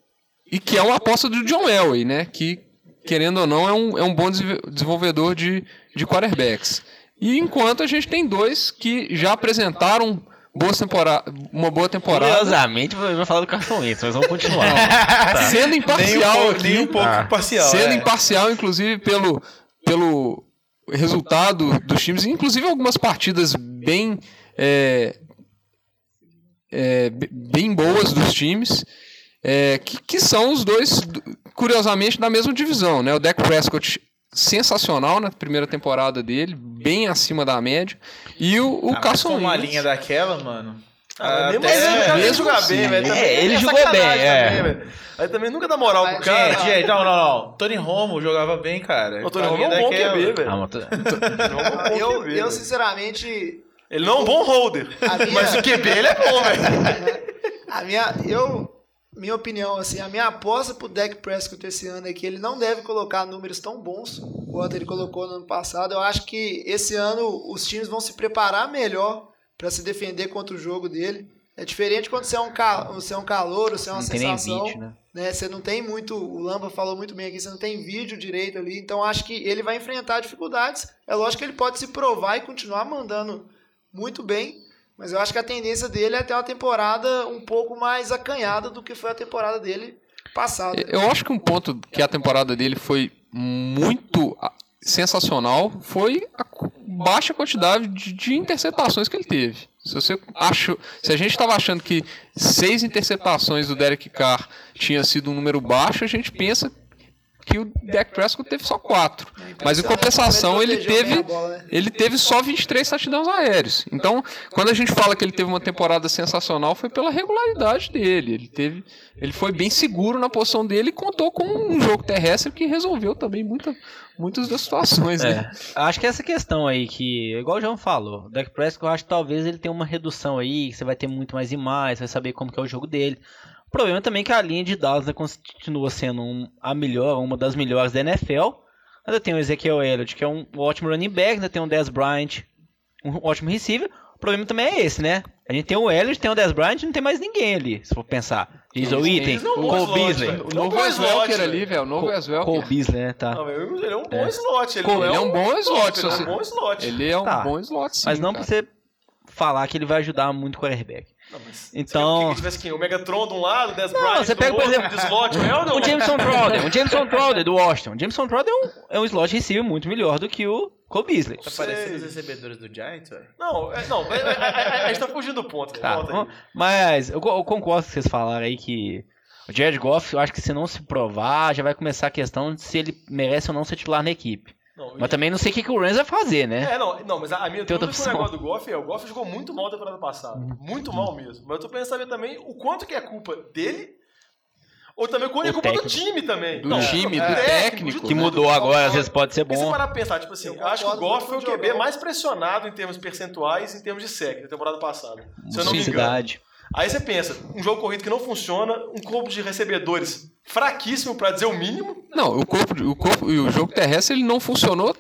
Speaker 6: e que é uma aposta do John Elway, né? Que, querendo ou não, é um, é um bom desenvolvedor de, de quarterbacks. E enquanto a gente tem dois que já apresentaram boas temporada, uma boa temporada.
Speaker 3: Curiosamente, vou falar do Carson Wentz, mas vamos continuar. [laughs]
Speaker 6: tá. Sendo imparcial
Speaker 2: nem um,
Speaker 6: aqui,
Speaker 2: nem um pouco
Speaker 6: ah,
Speaker 2: imparcial.
Speaker 6: Sendo
Speaker 2: é.
Speaker 6: imparcial, inclusive, pelo, pelo resultado dos times, inclusive algumas partidas bem, é, é, bem boas dos times. É, que, que, são os dois, curiosamente, da mesma divisão. Né? O Dak Prescott, sensacional na primeira temporada dele, bem acima da média. E o, o
Speaker 7: ah,
Speaker 6: Carson
Speaker 7: uma linha daquela, mano.
Speaker 2: Ah, mesmo assim,
Speaker 6: é,
Speaker 2: ele jogar
Speaker 3: assim,
Speaker 2: bem, velho.
Speaker 3: É, ele jogou bem, é.
Speaker 2: Aí também nunca dá moral pro cara.
Speaker 7: Gente, gente, não, não, não. Tony Romo jogava bem, cara.
Speaker 2: O [laughs] Tony Romo é um bom QB, velho.
Speaker 3: Ah,
Speaker 1: eu, eu, sinceramente...
Speaker 2: Ele não é um bom holder, minha... mas o QB ele é bom, velho.
Speaker 1: A minha... Eu minha opinião, assim, a minha aposta pro Dak Prescott esse ano é que ele não deve colocar números tão bons quanto ele colocou no ano passado. Eu acho que esse ano os times vão se preparar melhor para se defender contra o jogo dele. É diferente quando você é um, cal você é um calor, você é uma
Speaker 3: não
Speaker 1: sensação.
Speaker 3: Vídeo, né?
Speaker 1: né? Você não tem muito. O Lamba falou muito bem aqui, você não tem vídeo direito ali. Então acho que ele vai enfrentar dificuldades. É lógico que ele pode se provar e continuar mandando muito bem. Mas eu acho que a tendência dele é ter uma temporada um pouco mais acanhada do que foi a temporada dele passada.
Speaker 6: Eu acho que um ponto que a temporada dele foi muito sensacional foi a baixa quantidade de, de interceptações que ele teve. Se você acha, se a gente estava achando que seis interceptações do Derek Carr tinha sido um número baixo, a gente pensa que o Dak Prescott teve só quatro. Mas em compensação ele teve ele teve só 23 touchdowns aéreos. Então, quando a gente fala que ele teve uma temporada sensacional, foi pela regularidade dele. Ele teve ele foi bem seguro na posição dele e contou com um jogo terrestre que resolveu também muita, muitas das situações, né?
Speaker 3: É, acho que essa questão aí que, igual o João falou, o Dak Prescott, eu acho que talvez ele tenha uma redução aí, que você vai ter muito mais e mais, vai saber como que é o jogo dele. O problema também é que a linha de Dallas continua sendo um, a melhor, uma das melhores da NFL. Ainda tem o Ezequiel Elliott, que é um ótimo running back, ainda tem o Dez Bryant, um ótimo receiver. O problema também é esse, né? A gente tem o Elliott, tem o Dez Bryant, não tem mais ninguém ali, se for pensar. Diz o Item, o Cole Beasley.
Speaker 6: O novo Welker ali, velho. O novo Wes Welker.
Speaker 3: Cole Beasley, né? Tá.
Speaker 2: Não, ele é um bom slot. Ele,
Speaker 6: é um bom slot.
Speaker 2: Ele é um bom slot.
Speaker 6: Ele é um bom slot, sim.
Speaker 3: Mas não pra
Speaker 6: cara.
Speaker 3: você falar que ele vai ajudar muito o quarterback.
Speaker 2: Não,
Speaker 3: Então-
Speaker 2: Se tivesse quem? O Megatron de um lado, o Dez
Speaker 3: Não,
Speaker 2: Bryant
Speaker 3: você
Speaker 2: do
Speaker 3: pega, por
Speaker 2: outro,
Speaker 3: exemplo,
Speaker 2: slot, é ou não?
Speaker 3: o Jameson [laughs] Crowder, o Jameson Crowder do Washington. O Jameson Crowder é um, é um slot receiver muito melhor do que o Cole Beasley.
Speaker 7: Tá parecendo os recebedores do Giants, velho.
Speaker 2: Não, é, não, é, é, é, a gente tá fugindo do ponto.
Speaker 3: Tá,
Speaker 2: Volta aí.
Speaker 3: mas eu, eu concordo com vocês falaram aí que o Jared Goff, eu acho que se não se provar, já vai começar a questão de se ele merece ou não ser titular na equipe.
Speaker 2: Não,
Speaker 3: Mas também não sei o que, que o Rams vai fazer, né?
Speaker 2: É, não, não, mas a a minha dúvida com o negócio do Goff é o Goff jogou muito mal na temporada passada. Muito mal mesmo. Mas eu tô pensando saber também o quanto que é culpa dele ou também o quanto é
Speaker 3: O
Speaker 2: culpa do
Speaker 3: técnico.
Speaker 2: time também.
Speaker 6: Do
Speaker 2: Não,
Speaker 6: time,
Speaker 2: é,
Speaker 6: do
Speaker 2: de
Speaker 6: técnico.
Speaker 3: Que
Speaker 2: né?
Speaker 3: mudou
Speaker 2: Do-
Speaker 3: agora, às vezes pode ser
Speaker 2: Porque se
Speaker 3: bom.
Speaker 2: parar pra pensar, tipo assim,
Speaker 1: Eu
Speaker 2: eu acho que o Goff foi o QB mais pressionado em termos percentuais e em termos de sec na temporada passada. Se eu não me engano. Aí você pensa, um jogo corrido que não funciona, um corpo de recebedores fraquíssimo, pra dizer o mínimo.
Speaker 6: Não, o corpo, o corpo e o jogo terrestre ele não funcionou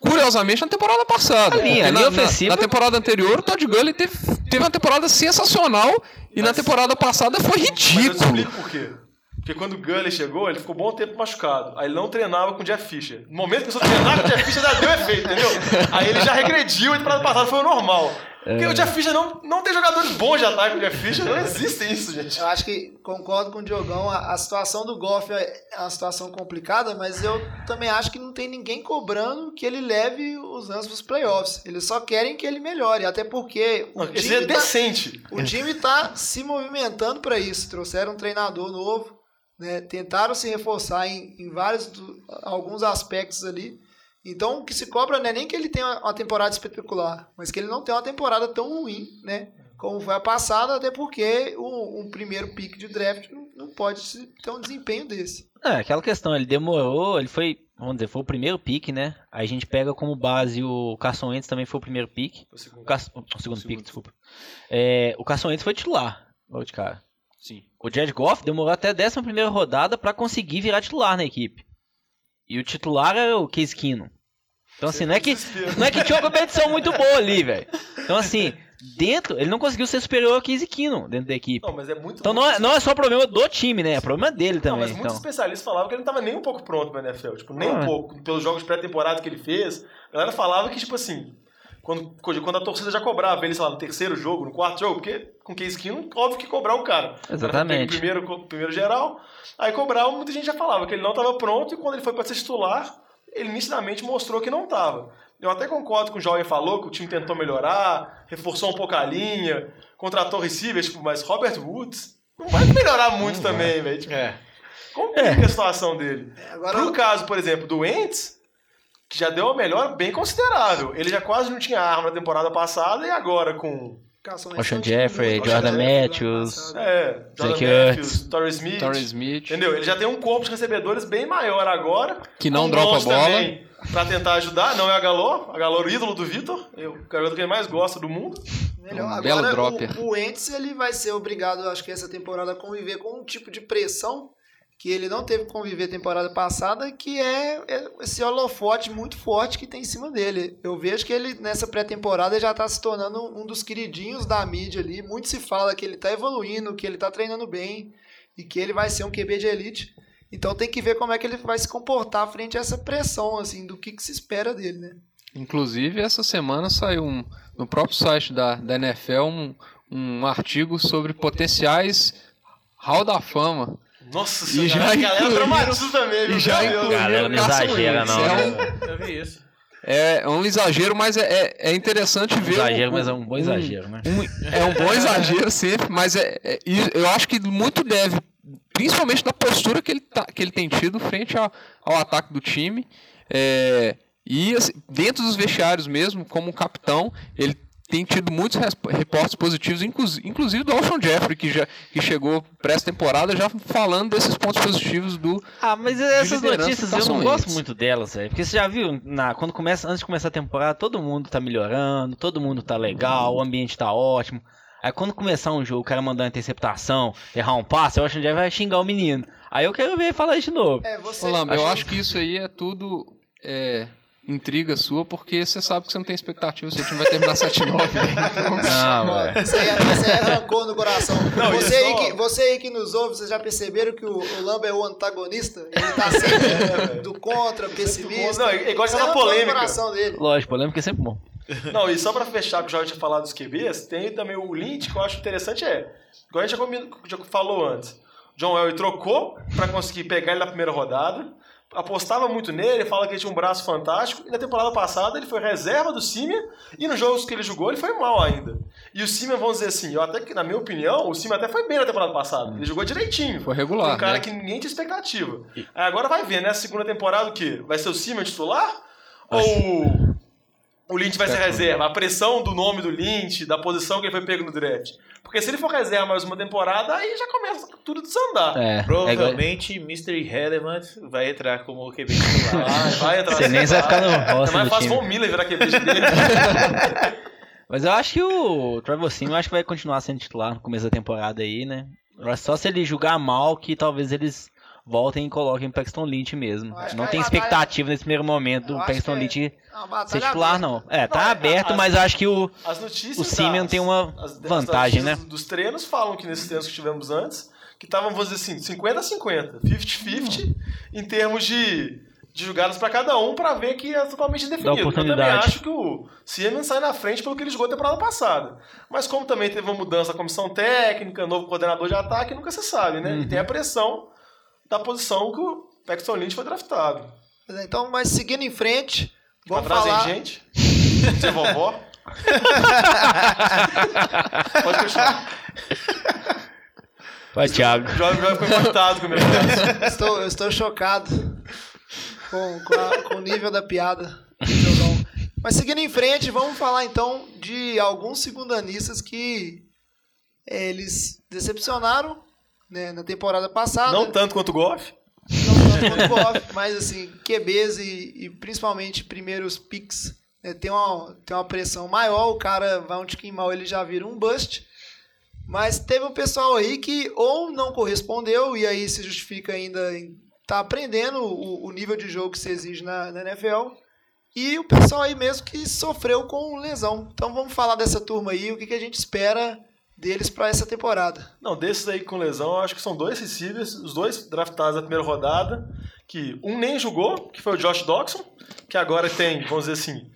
Speaker 6: curiosamente na temporada passada.
Speaker 3: A linha, a
Speaker 6: na,
Speaker 3: linha
Speaker 6: na-
Speaker 3: ofensiva-
Speaker 6: Na, temporada anterior, o Todd Gurley teve, teve uma temporada sensacional e na temporada passada foi
Speaker 2: Mas eu te
Speaker 6: ridículo.
Speaker 2: explico por quê. Porque quando o Gurley chegou, ele ficou bom tempo machucado. Aí ele não treinava com o Jeff Fisher. No momento que começou a treinar com o Jeff Fisher, já deu efeito, entendeu? Aí ele já regrediu e temporada passada foi o normal. Porque o Jeff Fisher não, não tem jogadores bons de ataque com o Jeff Fisher, não existe isso, gente.
Speaker 1: Eu acho que concordo com o Diogão, a, a situação do Goff é é uma situação complicada, mas eu também acho que não tem ninguém cobrando que ele leve os Rams para os playoffs. Eles só querem que ele melhore, até porque o
Speaker 2: Não, Isso é
Speaker 1: time tá-
Speaker 2: decente.
Speaker 1: O time tá se movimentando para isso. Trouxeram um treinador novo, né? Tentaram se reforçar em, em vários do- alguns aspectos ali. Então, o que se cobra não é nem que ele tenha uma temporada espetacular, mas que ele não tenha uma temporada tão ruim, né? Como foi a passada, até porque um, um primeiro pick de draft não, não pode ter um desempenho desse.
Speaker 3: É, aquela questão, ele demorou, ele foi, vamos dizer, foi o primeiro pick, né? Aí a gente pega como base o Carson Wentz também foi o primeiro pick. O, Cas- o segundo pick, desculpa. É, o Carson Wentz foi titular, logo de cara. O Jared Goff demorou até a 11 primeira rodada pra conseguir virar titular na equipe. E o titular era o Case Keenum. Então assim, não é que não é que tinha uma competição muito boa ali, velho. Então assim, dentro, ele não conseguiu ser superior ao Case Keenum dentro da equipe.
Speaker 2: Não, mas é muito.
Speaker 3: Então não é, não é só problema do time, né? É problema dele
Speaker 2: Não,
Speaker 3: também,
Speaker 2: mas muitos
Speaker 3: então.
Speaker 2: especialistas falavam que ele não estava nem um pouco pronto pra NFL. Tipo, nem
Speaker 3: Ah.
Speaker 2: um pouco. Pelos jogos de pré-temporada que ele fez. A galera falava que, tipo assim, quando, quando a torcida já cobrava ele, sei lá, no terceiro jogo, no quarto jogo, porque com Case Keenum, óbvio que cobrar o cara.
Speaker 3: Exatamente.
Speaker 2: O cara Primeiro, primeiro geral. Aí cobrava, muita gente já falava que ele não estava pronto e quando ele foi para ser titular, ele nitidamente mostrou que não estava. Eu até concordo com o Jovem falou, que o time tentou melhorar, reforçou um pouco a linha, contratou receivers, tipo, mas Robert Woods não vai melhorar muito também, velho. Tipo,
Speaker 7: É.
Speaker 2: complica a situação dele.
Speaker 1: Agora,
Speaker 2: Pro caso, por exemplo, do Wentz, que já deu uma melhora bem considerável. Ele já quase não tinha arma na temporada passada e agora com
Speaker 1: Wentz
Speaker 3: Ocean
Speaker 1: é
Speaker 3: Jeffrey, Jordan
Speaker 1: né?
Speaker 3: Matthews.
Speaker 1: Ano passado.
Speaker 2: é, Jordan
Speaker 3: Zach
Speaker 2: Matthews. Torrey Smith.
Speaker 6: Torrey Smith.
Speaker 2: Entendeu? Ele já tem um corpo de recebedores bem maior agora.
Speaker 6: Que não dropa
Speaker 2: bons
Speaker 6: bola.
Speaker 2: Pra tentar ajudar, não é a Galô, a Galô é o ídolo do Vitor, eu- o garoto que ele mais gosta do mundo.
Speaker 1: Melhor.
Speaker 6: Um
Speaker 1: Agora,
Speaker 6: belo dropper.
Speaker 1: O, o Wentz, ele vai ser obrigado, acho que essa temporada, a conviver com um tipo de pressão que ele não teve que conviver temporada passada, que é, é esse holofote muito forte que tem em cima dele. Eu vejo que ele, nessa pré-temporada, já está se tornando um dos queridinhos da mídia ali. Muito se fala que ele está evoluindo, que ele está treinando bem e que ele vai ser um QB de elite. Então tem que ver como é que ele vai se comportar frente a essa pressão, assim, do que, que se espera dele, né?
Speaker 6: Inclusive, essa semana saiu um, no próprio site da, da NFL um, um artigo sobre potenciais Hall da Fama.
Speaker 2: Nossa
Speaker 6: E já
Speaker 2: senhora, a galera dramatiza também, viu?
Speaker 6: e já incluíram
Speaker 3: Galera, não exagera, não,
Speaker 6: É
Speaker 3: né?
Speaker 6: um,
Speaker 7: Eu vi isso.
Speaker 6: é um exagero, mas é, é, é interessante ver.
Speaker 3: Exagero,
Speaker 6: o-
Speaker 3: mas é um bom exagero, né?
Speaker 6: um- é um bom exagero sempre, mas é, é- eu acho que muito deve, principalmente da postura que ele, tá- que ele tem tido frente ao, ao ataque do time. É, e assim, dentro dos vestiários mesmo, como capitão, ele tem tido muitos reportes positivos, inclus- inclusive do Alshon Jeffrey, que, já, que chegou para essa temporada já falando desses pontos positivos do.
Speaker 3: Ah, mas essas notícias eu não gosto
Speaker 6: Wentz.
Speaker 3: muito delas, velho. Porque você já viu, na, quando começa, antes de começar a temporada, todo mundo tá melhorando, todo mundo tá legal, o ambiente tá ótimo. Aí quando começar um jogo, o cara mandar uma interceptação, errar um passe, eu acho que já vai xingar o menino. Aí eu quero ver ele falar isso de novo.
Speaker 1: É, você...
Speaker 6: Ô, Lamba, eu acho que isso aí é tudo é, intriga sua, porque você sabe que você não tem expectativa, seu time vai terminar 7-9. [laughs]
Speaker 3: Não, velho.
Speaker 1: Você, você arrancou no coração.
Speaker 2: Não,
Speaker 1: você, aí
Speaker 2: só-
Speaker 1: que, você aí que nos ouve, vocês já perceberam que o, o Lamba é o antagonista? Ele tá sempre [laughs] do contra, pessimista.
Speaker 2: Não, é igual
Speaker 1: Você
Speaker 2: aquela polêmica.
Speaker 1: coração dele.
Speaker 3: Lógico, polêmica é sempre bom.
Speaker 2: Não, e só pra fechar, que o Jorge tinha falado dos QBs, tem também o Lynch, que eu acho interessante, é, igual a gente já falou antes, John Elway trocou pra conseguir pegar ele na primeira rodada, apostava muito nele, fala que ele tinha um braço fantástico, e na temporada passada ele foi reserva do Simeon, e nos jogos que ele jogou ele foi mal ainda. E o Simeon, vamos dizer assim, eu até que, na minha opinião, o Simeon até foi bem na temporada passada, ele jogou direitinho.
Speaker 6: Foi regular,
Speaker 2: Um cara
Speaker 6: né?
Speaker 2: que ninguém tinha expectativa. Aí agora vai ver, né? Segunda temporada o quê? Vai ser o Simeon titular? Ou o Lynch vai ser reserva? A pressão do nome do Lynch, da posição que ele foi pego no draft. Porque se ele for reserva mais uma temporada, aí já começa tudo a desandar.
Speaker 3: É, é igual-
Speaker 7: Provavelmente Mr. Relevant vai entrar como QB titular.
Speaker 2: Vai, vai entrar
Speaker 3: Você nem vai ficar no
Speaker 2: É
Speaker 3: roster
Speaker 2: mais
Speaker 3: do
Speaker 2: fácil. Von Miller virar QB dele. [laughs]
Speaker 3: Mas eu acho que o Trevor eu acho que vai continuar sendo titular no começo da temporada aí, né? Mas Só se ele jogar mal que talvez eles voltem e coloquem o Paxton Lynch mesmo. Não tem
Speaker 1: batalha-
Speaker 3: expectativa nesse primeiro momento do Paxton
Speaker 1: é
Speaker 3: Lynch ser titular, não. É, tá
Speaker 2: Não, é,
Speaker 3: aberto,
Speaker 2: as-
Speaker 3: mas acho que o.
Speaker 2: As notícias
Speaker 3: O Simeon tem uma
Speaker 2: as-
Speaker 3: vantagem, né?
Speaker 2: Dos treinos falam que nesses treinos que tivemos antes, que estavam, vamos dizer assim, 50-50, 50-50, em termos de, de jogadas para cada um, para ver que é totalmente indefinido. Eu também acho que o Siemens sai na frente pelo que ele jogou temporada passada. Mas como também teve uma mudança na comissão técnica, novo coordenador de ataque, nunca se sabe, né? E tem a pressão da posição que o Paxton Lynch foi draftado.
Speaker 1: Mas Então, mas seguindo em frente, vamos
Speaker 2: Atrasem
Speaker 1: falar...
Speaker 2: gente. Ser vovó. [laughs] Pode continuar.
Speaker 3: Vai, Thiago.
Speaker 2: O jovem ficar impactado com o meu caso.
Speaker 1: estou, eu estou chocado com, com, a- com o nível da piada do jogão. Mas seguindo em frente, vamos falar então de alguns segundanistas que eles decepcionaram né, na temporada passada.
Speaker 2: Não tanto quanto o Goff.
Speaker 1: Não tanto quanto o Goff, [laughs] mas assim, QBs e, e principalmente primeiros picks né, tem, uma, tem uma pressão maior, o cara vai um tiquinho mal, ele já vira um bust. Mas teve um pessoal aí que ou não correspondeu, e aí se justifica ainda em tá aprendendo o, o nível de jogo que se exige na, na NFL. E o pessoal aí mesmo que sofreu com lesão. Então vamos falar dessa turma aí, o que, que a gente espera deles para essa temporada.
Speaker 2: Não, desses aí com lesão, eu acho que são dois receivers, os dois draftados na primeira rodada, que um nem jogou, que foi o Josh Doxson, que agora tem, vamos dizer assim,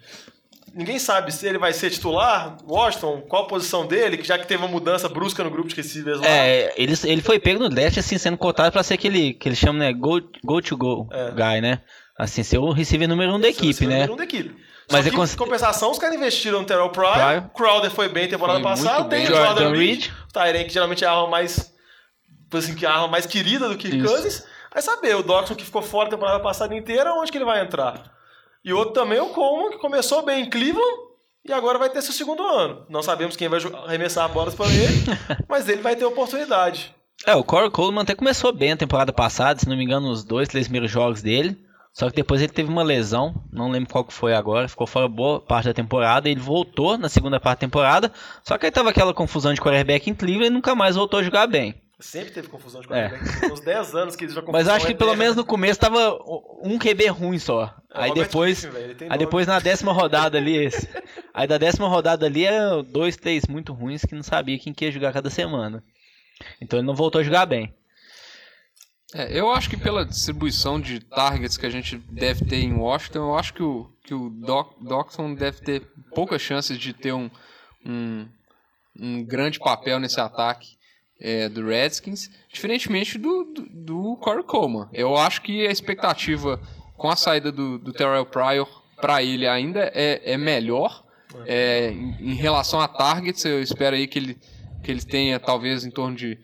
Speaker 2: ninguém sabe se ele vai ser titular, Washington, qual a posição dele, que já que teve uma mudança brusca no grupo de receivers lá.
Speaker 3: É, ele, ele foi pego no draft, assim, sendo cotado pra ser aquele que eles chamam, né, go, go to go
Speaker 2: É.
Speaker 3: guy, né? Assim, ser o receiver número um da
Speaker 2: Esse
Speaker 3: equipe, né?
Speaker 2: número um da equipe.
Speaker 3: Mas é
Speaker 2: que,
Speaker 3: cons-
Speaker 2: em compensação, os caras investiram no Terrell Pryor,
Speaker 3: Pryor.
Speaker 2: Crowder foi bem temporada
Speaker 6: Foi
Speaker 2: passada, tem
Speaker 6: bem.
Speaker 2: o Jordan, Reed, o Tyren, que geralmente é a arma mais, assim, que é a arma mais querida do Kirk
Speaker 3: Isso.
Speaker 2: Cousins. Vai saber, o Doxson que ficou fora a temporada passada inteira, onde que ele vai entrar? E outro também, o Coleman, que começou bem em Cleveland e agora vai ter seu segundo ano. Não sabemos quem vai arremessar bolas para ele, [laughs] mas ele vai ter oportunidade.
Speaker 3: É, o Corey Coleman até começou bem a temporada passada, se não me engano, os dois, três primeiros jogos dele. Só que depois ele teve uma lesão, não lembro qual que foi agora, ficou fora boa parte da temporada. Ele voltou na segunda parte da temporada, só que aí tava aquela confusão de quarterback Cleveland e nunca mais voltou a jogar bem.
Speaker 2: Sempre teve confusão de
Speaker 3: É.
Speaker 2: quarterback. Tem uns 10 anos que ele já
Speaker 3: Mas acho que pelo menos no começo tava um QB ruim só.
Speaker 2: É,
Speaker 3: Aí depois,
Speaker 2: Griffin,
Speaker 3: aí
Speaker 2: nome.
Speaker 3: depois na décima rodada ali, esse. Aí da décima rodada ali eram dois, três muito ruins que não sabia quem que ia jogar cada semana. Então ele não voltou a jogar bem.
Speaker 6: É, eu acho que pela distribuição de targets que a gente deve ter em Washington, eu acho que o, que o Doc, Doxson deve ter poucas chances de ter um, um, um grande papel nesse ataque é, do Redskins, diferentemente do, do, do Corey Coleman. Eu acho que a expectativa com a saída do, do Terrell Pryor para ele ainda é, é melhor. É, em, em relação a targets, eu espero aí que ele, que ele tenha talvez em torno de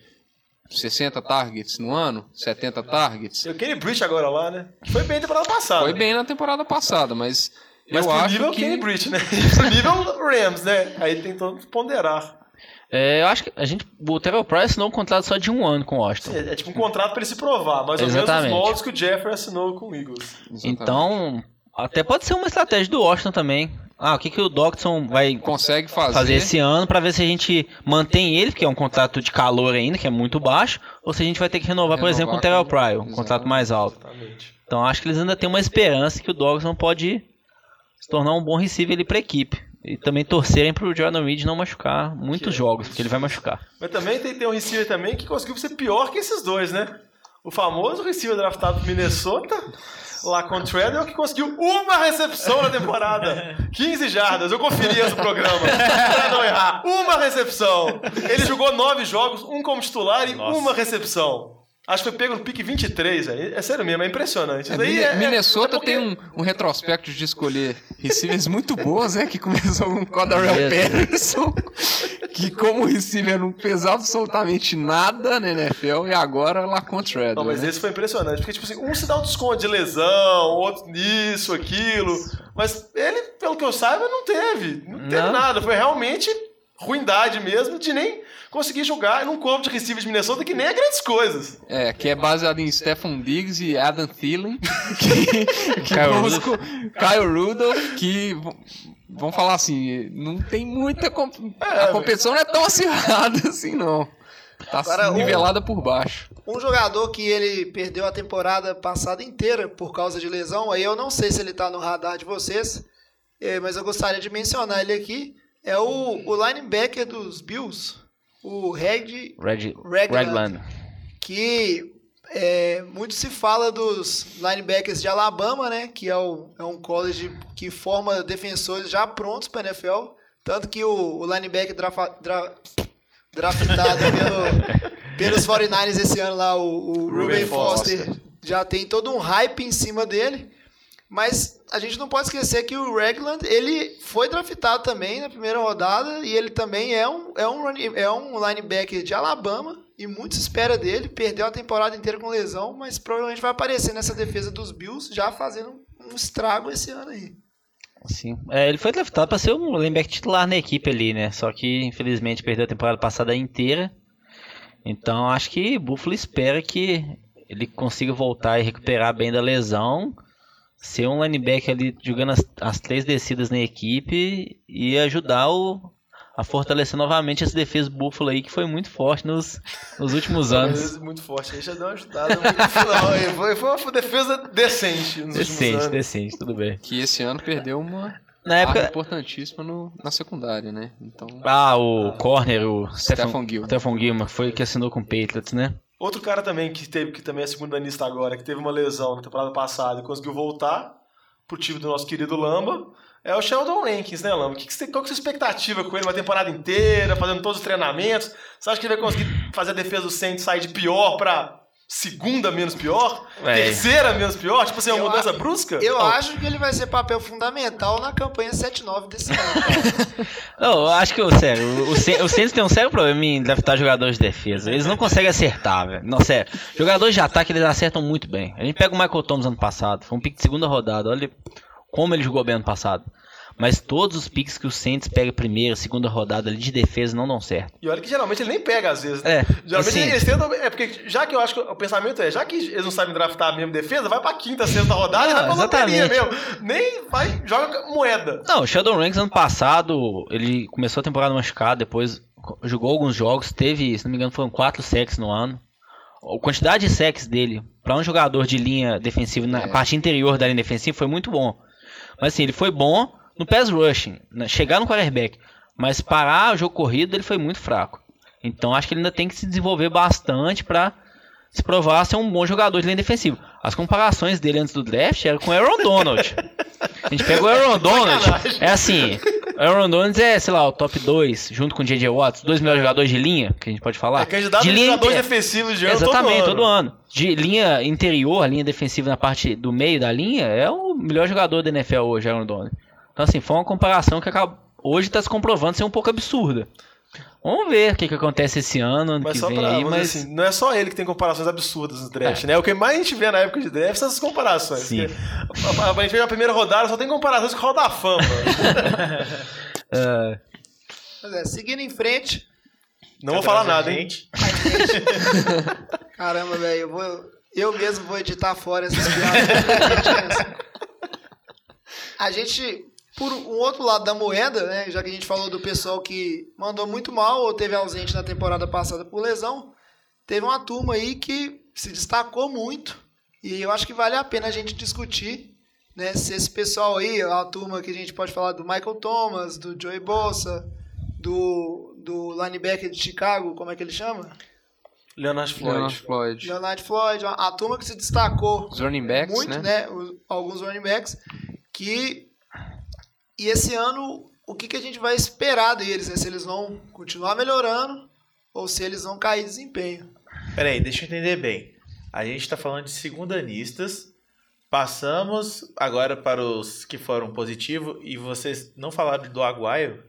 Speaker 6: 60 targets no ano, 70 targets.
Speaker 2: E o Kenny Britt agora lá, né? Foi bem temporada passada.
Speaker 6: Foi bem na temporada passada, mas,
Speaker 2: Mas
Speaker 6: eu
Speaker 2: pro
Speaker 6: acho
Speaker 2: nível
Speaker 6: que
Speaker 2: Kenny Britt, né? [laughs] pro nível Rams, né? Aí tem todo ponderar.
Speaker 3: É, eu acho que a gente. O Terrell Pryor assinou um contrato só de um ano com o Washington.
Speaker 2: É, é tipo um contrato pra ele se provar, mais ou menos
Speaker 3: Exatamente.
Speaker 2: os moldes que o Jeffrey assinou com o Eagles.
Speaker 3: Então, até pode ser uma estratégia do Washington também. Ah, o que, que o Doctson vai
Speaker 6: consegue fazer,
Speaker 3: fazer esse ano pra ver se a gente mantém ele, que é um contrato de calor ainda, que é muito baixo, ou se a gente vai ter que renovar, por
Speaker 6: Renovar
Speaker 3: exemplo, com o Terrell Pryor, um contrato mais alto.
Speaker 2: Exatamente.
Speaker 3: Então acho que eles ainda têm uma esperança que o Dogson pode se tornar um bom receiver ali pra equipe. E também torcerem pro Jordan Reed não machucar muitos jogos, porque ele vai machucar.
Speaker 2: Mas também tem, tem um receiver também que conseguiu ser pior que esses dois, né? O famoso receiver draftado pro Minnesota, lá com o Treadwell, que conseguiu uma recepção na temporada. [laughs] 15 jardas, eu conferi esse programa. pra não errar. Uma recepção. Ele jogou nove jogos, um como titular e uma recepção. Acho que foi pego no pique 23, velho. É sério mesmo, é impressionante. Isso
Speaker 6: É,
Speaker 2: daí
Speaker 6: Mine-
Speaker 2: é-
Speaker 6: Minnesota
Speaker 2: é porque-
Speaker 6: tem um, um retrospecto de escolher receivers muito boas, né? Que começou com o Codarel. Patterson, que como receiver não fez absolutamente nada na NFL, e agora lá com o Treadwell.
Speaker 2: Não, mas
Speaker 6: né?
Speaker 2: esse foi impressionante, porque, tipo assim, um se dá um desconto de lesão, outro nisso, aquilo. Mas ele, pelo que eu saiba, não teve. Não teve
Speaker 3: Não.
Speaker 2: nada. Foi realmente ruindade mesmo de nem conseguir jogar num corpo de receiver de Minnesota que nem é grandes coisas.
Speaker 6: É, que é baseado em Stephen Diggs e Adam Thielen. [laughs] Que, que
Speaker 3: Kyle Rudolph.
Speaker 6: Kyle Rudolph, que vamos falar assim, não tem muita. comp- a competição não é tão acirrada [laughs] assim, não. Tá
Speaker 1: Agora,
Speaker 6: nivelada por baixo.
Speaker 1: Um jogador que ele perdeu a temporada passada inteira por causa de lesão, aí eu não sei se ele tá no radar de vocês, eh, mas eu gostaria de mencionar ele aqui. É o, o linebacker dos Bills, o Red
Speaker 3: Red,
Speaker 1: Ragland. Que é, muito se fala dos linebackers de Alabama, né? Que é, o, é um college que forma defensores já prontos para NFL. Tanto que o, o linebacker drafa, dra, draftado [laughs] pelo, pelos 49ers esse ano lá, o, o Ruben,
Speaker 2: Ruben
Speaker 1: Foster,
Speaker 2: Foster.
Speaker 1: já tem todo um hype em cima dele. Mas a gente não pode esquecer que o Ragland, ele foi draftado também na primeira rodada e ele também é um, é um, é um linebacker de Alabama e muito se espera dele. Perdeu a temporada inteira com lesão, mas provavelmente vai aparecer nessa defesa dos Bills já fazendo um estrago esse ano aí.
Speaker 3: Sim. É, ele foi draftado para ser um linebacker titular na equipe ali, né? Só que infelizmente perdeu a temporada passada inteira. Então acho que Buffalo espera que ele consiga voltar e recuperar bem da lesão. Ser um linebacker ali jogando as, as três descidas na equipe e ajudar o, a fortalecer novamente essa defesa do Buffalo aí que foi muito forte nos, nos últimos anos.
Speaker 2: Muito forte. Aí já deu uma ajudada no final. Foi, foi uma defesa decente nos
Speaker 3: Decente,
Speaker 2: anos.
Speaker 3: decente, tudo bem.
Speaker 6: Que esse ano perdeu uma
Speaker 3: Na época.
Speaker 6: importantíssima no- na secundária, né? Então,
Speaker 3: Ah, o corner, o
Speaker 6: Stephon Gilmore.
Speaker 3: Stephon Gilmore, foi o que assinou com o Patriots, né?
Speaker 2: Outro cara também que teve, que também é segunda lista agora, que teve uma lesão na temporada passada e conseguiu voltar pro time do nosso querido Lamba, é o Sheldon Rankins, né, Lamba? Que que você- qual que é a sua expectativa com ele uma temporada inteira, fazendo todos os treinamentos? Você acha que ele vai conseguir fazer a defesa do Saints sair de pior pra segunda menos pior?
Speaker 3: É.
Speaker 2: Terceira menos pior? Tipo assim, uma
Speaker 1: Eu
Speaker 2: mudança
Speaker 1: a-
Speaker 2: brusca?
Speaker 1: Eu acho que ele vai ser papel fundamental na campanha 7-9 desse ano. [laughs]
Speaker 3: Não, eu acho que, sério, o, o o Saints tem um sério problema em draftar jogadores de defesa. Eles não conseguem acertar, velho. Não, sério. Jogadores de ataque, eles acertam muito bem. A gente pega o Michael Thomas ano passado, foi um pique de segunda rodada. Olha como ele jogou bem ano passado. Mas todos os piques que o Saints pega primeira, segunda rodada ali de defesa não dão certo.
Speaker 2: E olha que geralmente ele nem pega às vezes. né?
Speaker 3: É,
Speaker 2: Geralmente
Speaker 3: assim-
Speaker 2: eles tentam. É porque, já que eu acho que o pensamento é, já que eles não sabem draftar mesmo defesa, vai pra quinta, sexta rodada e
Speaker 3: Não,
Speaker 2: vai pra loteria
Speaker 3: exatamente.
Speaker 2: mesmo. Nem vai, joga moeda.
Speaker 3: Não, o Sheldon Ranks ano passado, ele começou a temporada machucado, depois jogou alguns jogos, teve, se não me engano, foram quatro sacks no ano. A quantidade de sacks dele para um jogador de linha defensiva na parte interior da linha defensiva foi muito bom. Mas assim, ele foi bom no pass rushing, né, chegar no quarterback, mas parar o jogo corrido ele foi muito fraco. Então acho que ele ainda tem que se desenvolver bastante para se provar ser um bom jogador de linha defensiva. As comparações dele antes do draft eram com o Aaron Donald. A gente pegou o Aaron Donald, é assim, o Aaron Donald é, sei lá, o top 2, junto com o J.J. Watts, dois melhores jogadores de linha, que a gente pode falar.
Speaker 2: É candidato
Speaker 3: de linha
Speaker 2: jogador
Speaker 3: inter-
Speaker 2: defensivo de ano
Speaker 3: Exatamente,
Speaker 2: todo,
Speaker 3: todo
Speaker 2: ano.
Speaker 3: ano. De linha interior, a linha defensiva na parte do meio da linha, é o melhor jogador da NFL hoje, Aaron Donald. Então, assim, foi uma comparação que acaba, hoje está se comprovando ser um pouco absurda. Vamos ver o que, que acontece esse ano, ano
Speaker 2: Mas
Speaker 3: que
Speaker 2: só
Speaker 3: vem
Speaker 2: pra,
Speaker 3: aí, mas...
Speaker 2: assim, não é só ele que tem comparações absurdas no draft, né? O que mais a gente vê na época de draft são essas comparações.
Speaker 3: Sim.
Speaker 2: Porque A, a, gente vê na primeira rodada, só tem comparações com o Hall da Fama. [laughs]
Speaker 3: é,
Speaker 1: Mas é, seguindo em frente.
Speaker 2: Não vou falar nada, hein?
Speaker 7: Gente,
Speaker 1: Caramba, velho, eu vou. Eu mesmo vou editar fora essas piadas. [laughs] a gente, por um outro lado da moeda, né? Já que a gente falou do pessoal que mandou muito mal ou teve ausente na temporada passada por lesão, teve uma turma aí que se destacou muito. E eu acho que vale a pena a gente discutir. Né, se esse pessoal aí, a turma que a gente pode falar do Michael Thomas, do Joey Bosa, do, do linebacker de Chicago, como é que ele chama?
Speaker 2: Leonard
Speaker 6: Leonard
Speaker 2: Floyd.
Speaker 6: Floyd.
Speaker 1: Leonard Floyd, a, a turma que se destacou
Speaker 6: Os running backs,
Speaker 1: muito,
Speaker 6: né?
Speaker 1: né? os- alguns running backs, que e esse ano o que, que a gente vai esperar deles, né? Se eles vão continuar melhorando ou se eles vão cair de desempenho.
Speaker 7: peraí, deixa eu entender bem. A gente tá falando de segundanistas. Passamos agora para os que foram positivos e vocês não falaram do Aguaio?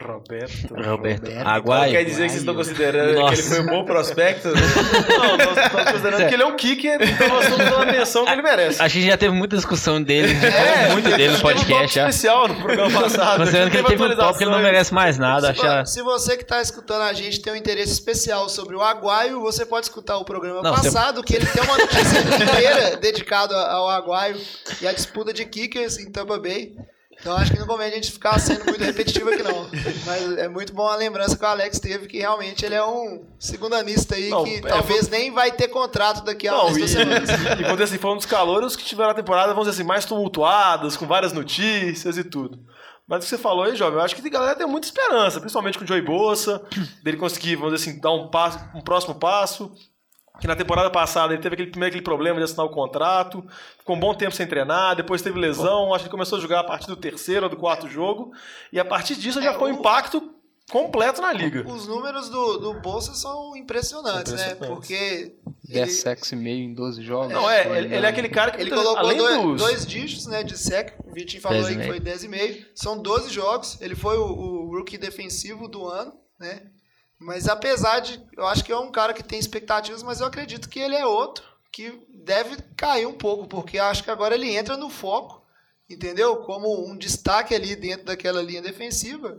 Speaker 2: Roberto.
Speaker 3: Roberto
Speaker 7: Então
Speaker 3: Aguaio.
Speaker 7: quer dizer que vocês estão considerando
Speaker 3: Nossa.
Speaker 7: que ele foi um bom prospecto? [laughs]
Speaker 2: Não, nós estamos considerando que ele é um kicker, então nós estamos dando a atenção que ele merece.
Speaker 3: A gente já teve muita discussão dele,
Speaker 2: É,
Speaker 3: falou muito dele no
Speaker 2: Teve um top
Speaker 3: podcast já.
Speaker 2: especial no programa passado.
Speaker 3: Considerando que ele teve um top que ele não merece mais nada.
Speaker 1: Se,
Speaker 3: Acha...
Speaker 1: se você que está escutando a gente tem um interesse especial sobre o Aguaio, você pode escutar o programa
Speaker 3: Não, você-
Speaker 1: passado, que ele tem uma notícia inteira dedicada ao Aguaio e à disputa de kickers em Tampa Bay. Então acho que não convém a gente ficar sendo muito repetitivo aqui não. Mas é muito bom a lembrança que o Alex teve, que realmente ele é um segundanista aí
Speaker 2: Não,
Speaker 1: que
Speaker 2: é,
Speaker 1: talvez nem vai ter contrato daqui a
Speaker 2: Não,
Speaker 1: umas
Speaker 2: e,
Speaker 1: duas semanas. [laughs]
Speaker 2: e dizer assim, um dos calouros que tiveram a temporada, vamos dizer assim, mais tumultuadas, com várias notícias e tudo. Mas o que você falou aí, jovem, eu acho que a galera tem muita esperança, principalmente com o Joey Bossa, dele conseguir, vamos dizer assim, dar um, passo, um próximo passo. Que na temporada passada ele teve aquele primeiro aquele problema de assinar o contrato, ficou um bom tempo sem treinar, depois teve lesão, acho que ele começou a jogar a partir do terceiro ou do quarto jogo, e a partir disso já
Speaker 1: É,
Speaker 2: foi um impacto completo na liga.
Speaker 1: Os números do, do Bolsa são impressionantes, né?
Speaker 2: Impressionantes.
Speaker 1: Porque
Speaker 6: 10
Speaker 1: ele,
Speaker 6: sacks e meio em 12 jogos.
Speaker 2: Não, é, ele, ele é aquele cara que
Speaker 1: ele
Speaker 2: muitas-
Speaker 1: colocou
Speaker 2: além
Speaker 1: dois,
Speaker 2: dos...
Speaker 1: dois dígitos né, de sec. O Vitinho falou
Speaker 3: 10
Speaker 1: aí
Speaker 3: e
Speaker 1: que
Speaker 3: meio.
Speaker 1: foi 10,5. São 12 jogos. Ele foi o, o rookie defensivo do ano, né? Mas apesar de. Eu acho que é um cara que tem expectativas, mas eu acredito que ele é outro que deve cair um pouco, porque acho que agora ele entra no foco, entendeu? Como um destaque ali dentro daquela linha defensiva.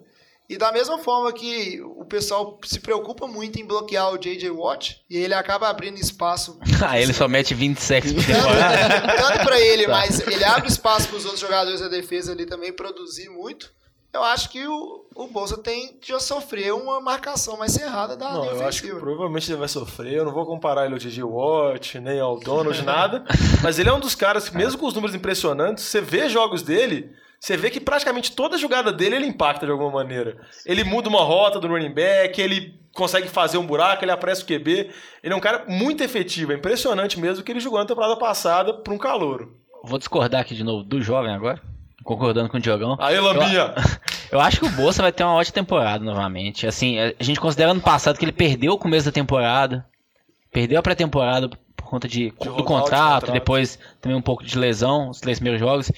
Speaker 1: E da mesma forma que o pessoal se preocupa muito em bloquear o J.J. Watt, e ele acaba abrindo espaço [laughs]
Speaker 3: Ah, ele só mete 20 sacks por temporada.
Speaker 1: tanto, pra ele, [laughs]
Speaker 3: Tá.
Speaker 1: mas ele abre espaço para os outros jogadores da defesa ali também produzir muito. Eu acho que o, o Bolsa tem já sofreu uma marcação mais cerrada da
Speaker 2: Não,
Speaker 1: linha
Speaker 2: eu acho que provavelmente ele vai sofrer. Eu não vou comparar ele ao Gigi Watt, nem ao Donald, nada. [laughs] Mas ele é um dos caras que, mesmo com os números impressionantes, você vê jogos dele, você vê que praticamente toda jogada dele ele impacta de alguma maneira. Ele muda uma rota do running back, ele consegue fazer um buraco, ele apressa o QB. Ele é um cara muito efetivo. É impressionante mesmo que ele jogou na temporada passada para um calouro.
Speaker 3: Vou discordar aqui de novo do jovem agora. Concordando com o Diogão.
Speaker 2: Aí, Lambinha! [laughs]
Speaker 3: Eu acho que o Bolsa vai ter uma ótima temporada novamente. Assim, a gente considera ano passado que ele perdeu o começo da temporada, perdeu a pré-temporada por conta de, do
Speaker 2: roubar o
Speaker 3: contrato,
Speaker 2: contrato.
Speaker 3: depois também um pouco de lesão, os três primeiros jogos.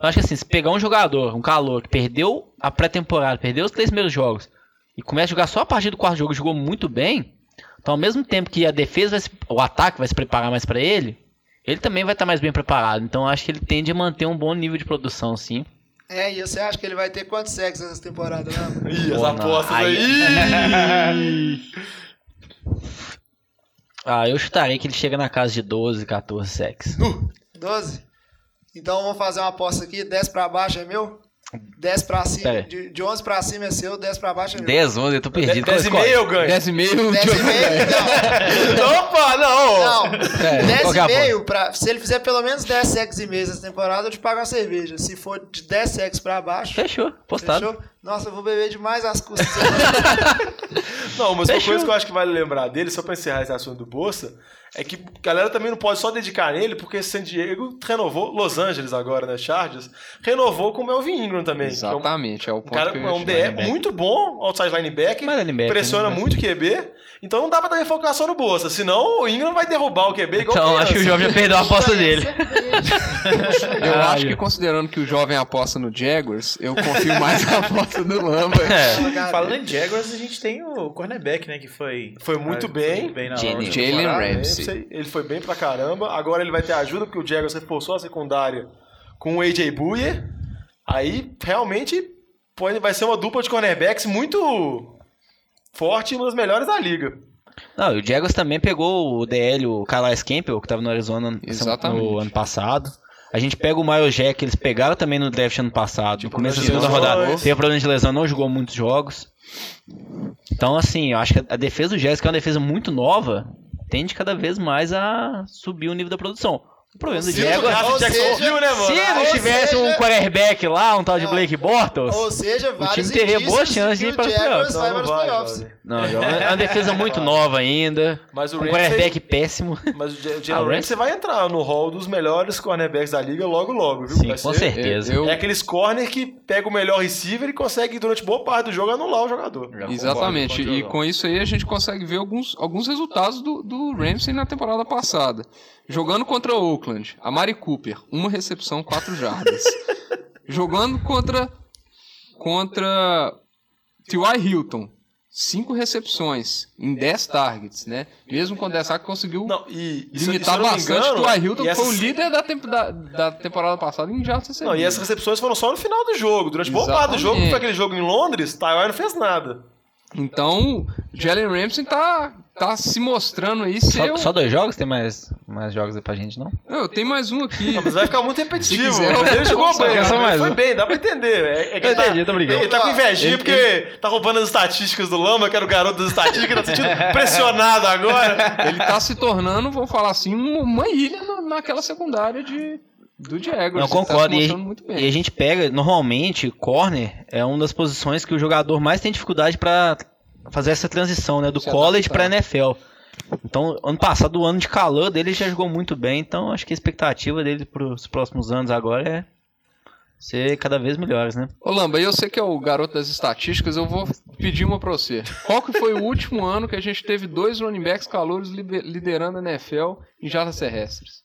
Speaker 3: Eu acho que assim, se pegar um jogador, um calor, que perdeu a pré-temporada, perdeu os três primeiros jogos, e começa a jogar só a partir do quarto jogo, jogou muito bem, então ao mesmo tempo que a defesa, vai se, o ataque vai se preparar mais pra ele, ele também vai estar mais bem preparado. Então eu acho que ele tende a manter um bom nível de produção, sim.
Speaker 1: É, e você acha que ele vai ter quantos sacks essa temporada, né? [laughs]
Speaker 2: Ih, as
Speaker 3: não.
Speaker 2: apostas
Speaker 3: Aí-
Speaker 2: aí! [laughs]
Speaker 3: Ah, eu chutaria que ele chega na casa de 12, 14 sacks.
Speaker 1: 12? Então vamos fazer uma aposta aqui, 10 pra baixo é meu? 10 pra cima, de, de 11 pra cima é seu, 10 pra baixo é meu.
Speaker 3: 10, 11, eu tô perdido.
Speaker 2: 10 e meio eu ganho.
Speaker 6: 10 e meio,
Speaker 1: 10 e meio? Não, [laughs]
Speaker 2: Opa, não!
Speaker 1: não.
Speaker 3: É,
Speaker 1: 10
Speaker 3: qual que é
Speaker 1: e meio, pra, se ele fizer pelo menos 10 sacks e meio essa temporada, eu te pago uma cerveja. Se for de 10 sacks pra baixo,
Speaker 3: Fechou, postado.
Speaker 1: fechou? Nossa, eu vou beber demais as custas. [laughs]
Speaker 2: Não, mas uma
Speaker 3: Fechou.
Speaker 2: coisa que eu acho que vale lembrar dele, só pra encerrar esse assunto do Bolsa, é que a galera também não pode só dedicar nele, porque San Diego renovou, Los Angeles agora, né, Chargers, renovou com o Melvin Ingram também. que é um-
Speaker 6: Exatamente, é o ponto
Speaker 2: cara é um DE muito bom, outside linebacker,
Speaker 3: Mas linebacker,
Speaker 2: pressiona
Speaker 3: né?
Speaker 2: muito o QB, então não dá pra também focar só no Bolsa, senão o Ingram vai derrubar o QB igual
Speaker 3: Então,
Speaker 2: criança.
Speaker 3: acho que o jovem perdeu a aposta dele. [laughs]
Speaker 6: Eu
Speaker 3: Ah,
Speaker 6: acho
Speaker 3: eu-
Speaker 6: que considerando que o jovem aposta no Jaguars, eu confio mais na aposta do Lamba. [laughs]
Speaker 3: É.
Speaker 7: Falando em Jaguars, a gente tem o cornerback, né? Que foi.
Speaker 2: Foi muito
Speaker 7: ah,
Speaker 2: bem.
Speaker 7: na
Speaker 3: Jalen-.
Speaker 6: Ramsey.
Speaker 2: Ele foi bem pra caramba. Agora ele vai ter ajuda, porque o Jaguars reforçou a secundária com o AJ Buyer. Aí, realmente, pode, vai ser uma dupla de cornerbacks muito forte e uma das melhores da liga.
Speaker 3: Não, o Jaguars também pegou o DL, o Calais Campbell, que tava no Arizona no-
Speaker 6: Exatamente.
Speaker 3: no ano passado. A gente pega o Miles Jack, eles pegaram também no draft ano passado. No começo da segunda
Speaker 2: de
Speaker 3: rodada. Teve problema de lesão, não jogou muitos jogos. Então, assim, eu acho que a defesa do Jaguars, que é uma defesa muito nova, tende cada vez mais a subir o nível da produção. O problema do
Speaker 2: Se o
Speaker 3: Jaguars...
Speaker 2: Jackson né, mano?
Speaker 3: Se não
Speaker 1: Ou
Speaker 3: tivesse
Speaker 1: seja-
Speaker 3: um quarterback lá, um tal de
Speaker 1: Não.
Speaker 3: Blake Bortles...
Speaker 1: Ou seja, vários
Speaker 3: time teria boas chances de ir para
Speaker 1: o
Speaker 3: os playoffs.
Speaker 2: Não,
Speaker 1: para os
Speaker 2: não vai,
Speaker 1: playoffs.
Speaker 2: jovem.
Speaker 3: Não, é uma defesa muito nova ainda.
Speaker 2: Mas o
Speaker 3: um quarterback péssimo.
Speaker 2: Mas o Ja- [laughs]
Speaker 3: Ah, o
Speaker 2: Jalen Ramsey vai entrar no hall dos melhores cornerbacks da liga logo, logo, viu?
Speaker 3: Sim,
Speaker 2: Vai
Speaker 3: com
Speaker 2: ser-
Speaker 3: certeza.
Speaker 6: Eu-
Speaker 2: É aqueles corner que pega o melhor receiver e consegue, durante boa parte do jogo, anular o jogador.
Speaker 7: Já
Speaker 6: Exatamente,
Speaker 7: concordo o
Speaker 6: e com isso aí a gente consegue ver alguns, alguns resultados do, do Ramsey na temporada passada. Jogando contra o Oakland, a Mari Cooper, uma recepção, quatro jardas. [laughs] Jogando contra contra T.Y. Hilton, cinco recepções em 10 targets, né? Mesmo com 10 targets, conseguiu
Speaker 2: Não, e
Speaker 6: limitar bastante
Speaker 2: engano,
Speaker 6: o. Hilton,
Speaker 2: e
Speaker 6: que foi o líder da, temp- da, da temporada passada em jardas recebidas.
Speaker 2: Não, e essas recepções foram só no final do jogo. Durante boa parte do jogo, foi aquele jogo em Londres, Taiwan não fez nada.
Speaker 6: Então, Jalen Ramsey tá, tá se mostrando aí ser...
Speaker 3: Só,
Speaker 6: o-
Speaker 3: só dois jogos? Tem mais, mais jogos aí pra gente, não?
Speaker 6: Não, eu tenho mais um aqui.
Speaker 2: Não, mas vai ficar muito repetitivo.
Speaker 6: Se quiser,
Speaker 2: ele jogou bem,
Speaker 3: só
Speaker 2: ele
Speaker 3: mais
Speaker 2: foi
Speaker 3: um.
Speaker 2: bem, dá pra entender. É, é que
Speaker 3: Eu
Speaker 2: ele tá-
Speaker 3: entendi, tô brincando.
Speaker 2: Ele tá com invejinha
Speaker 6: Ele-
Speaker 2: porque tá roubando as estatísticas do Lama, que era o garoto das estatísticas, tá se sentindo [laughs] pressionado agora.
Speaker 6: Ele tá se tornando, vamos falar assim, um- uma ilha na- naquela secundária de, do Jaguars.
Speaker 3: Não,
Speaker 6: Ele
Speaker 3: concordo.
Speaker 6: Tá
Speaker 3: e, e a gente pega, normalmente, corner é uma das posições que o jogador mais tem dificuldade pra fazer essa transição, né? Do
Speaker 6: Se
Speaker 3: college pra NFL. Então, ano passado, o ano de calor dele já jogou muito bem, então acho que a expectativa dele para os próximos anos agora é ser cada vez melhores, né?
Speaker 6: Ô Lamba, e eu sei que é o garoto das estatísticas, eu vou pedir uma pra você. Qual que foi o último [laughs] ano que a gente teve dois running backs calouros liderando a NFL em jardas terrestres?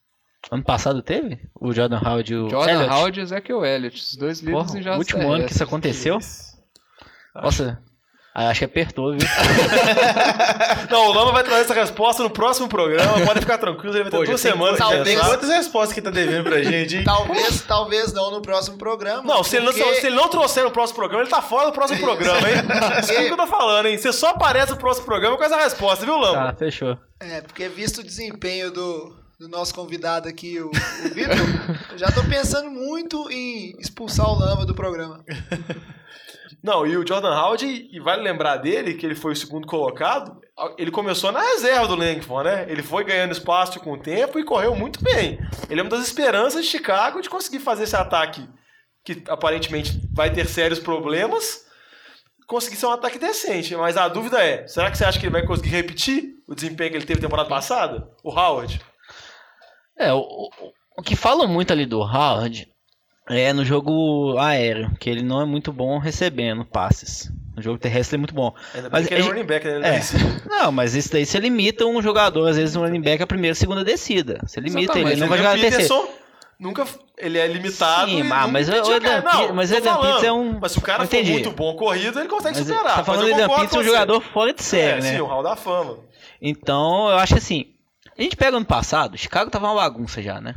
Speaker 3: Ano passado teve? O Jordan Howard e o
Speaker 6: Jordan
Speaker 3: Elliott?
Speaker 6: Howard e Ezekiel Elliott, os dois líderes
Speaker 3: Porra,
Speaker 6: em
Speaker 3: o
Speaker 6: jardas
Speaker 3: último ano que isso
Speaker 6: terrestres.
Speaker 3: aconteceu? Nossa, aí acho que apertou, viu? [laughs]
Speaker 2: Não, o Lama vai trazer essa resposta no próximo programa. Podem ficar tranquilos, ele vai ter
Speaker 7: Pô,
Speaker 2: duas
Speaker 7: tem
Speaker 2: semanas
Speaker 1: talvez-
Speaker 7: Tem
Speaker 2: pensar.
Speaker 7: quantas respostas que tá devendo pra gente, hein?
Speaker 1: Talvez, talvez não no próximo programa.
Speaker 2: Não, se ele não,
Speaker 1: porque-
Speaker 2: se ele não trouxer no próximo programa, ele tá fora do próximo programa, hein? [laughs] Isso que eu tô falando, hein? Você só aparece no próximo programa com essa resposta, viu,
Speaker 3: Tá,
Speaker 2: Lama?
Speaker 3: fechou.
Speaker 1: É, porque visto o desempenho do, do nosso convidado aqui, o, o Vitor, eu já tô pensando muito em expulsar o Lama do programa. [laughs]
Speaker 2: Não, e o Jordan Howard, e vale lembrar dele, que ele foi o segundo colocado, ele começou na reserva do Langford, né? Ele foi ganhando espaço com o tempo e correu muito bem. Ele é uma das esperanças de Chicago de conseguir fazer esse ataque, que aparentemente vai ter sérios problemas, conseguir ser um ataque decente. Mas a dúvida é, será que você acha que ele vai conseguir repetir o desempenho que ele teve temporada passada? O Howard?
Speaker 3: É, o, o, o que falam muito ali do Howard é no jogo aéreo, que ele não é muito bom recebendo passes. No jogo terrestre ele é muito bom.
Speaker 2: Ainda bem
Speaker 3: Mas
Speaker 2: que ele é running back, né? Ele
Speaker 3: É.
Speaker 2: é.
Speaker 3: Não, mas isso daí você limita um jogador, às vezes, um running back a primeira e segunda descida. Você limita ele,
Speaker 6: Exatamente.
Speaker 3: ele não vai
Speaker 2: o
Speaker 3: jogar a
Speaker 2: Adrian
Speaker 3: terceira.
Speaker 2: Nunca ele é limitado
Speaker 3: Sim,
Speaker 2: e
Speaker 3: mas- mas o Pe- mas o
Speaker 2: falando.
Speaker 3: Peterson é um-
Speaker 2: Mas se o cara for muito bom corrido, ele consegue
Speaker 3: Mas
Speaker 2: superar.
Speaker 3: tá falando do
Speaker 2: concordo
Speaker 3: Peterson, um jogador fora de série,
Speaker 2: é,
Speaker 3: né?
Speaker 2: Sim, o Hall da Fama.
Speaker 3: Então, eu acho assim. A gente pega ano passado, Chicago tava uma bagunça já, né?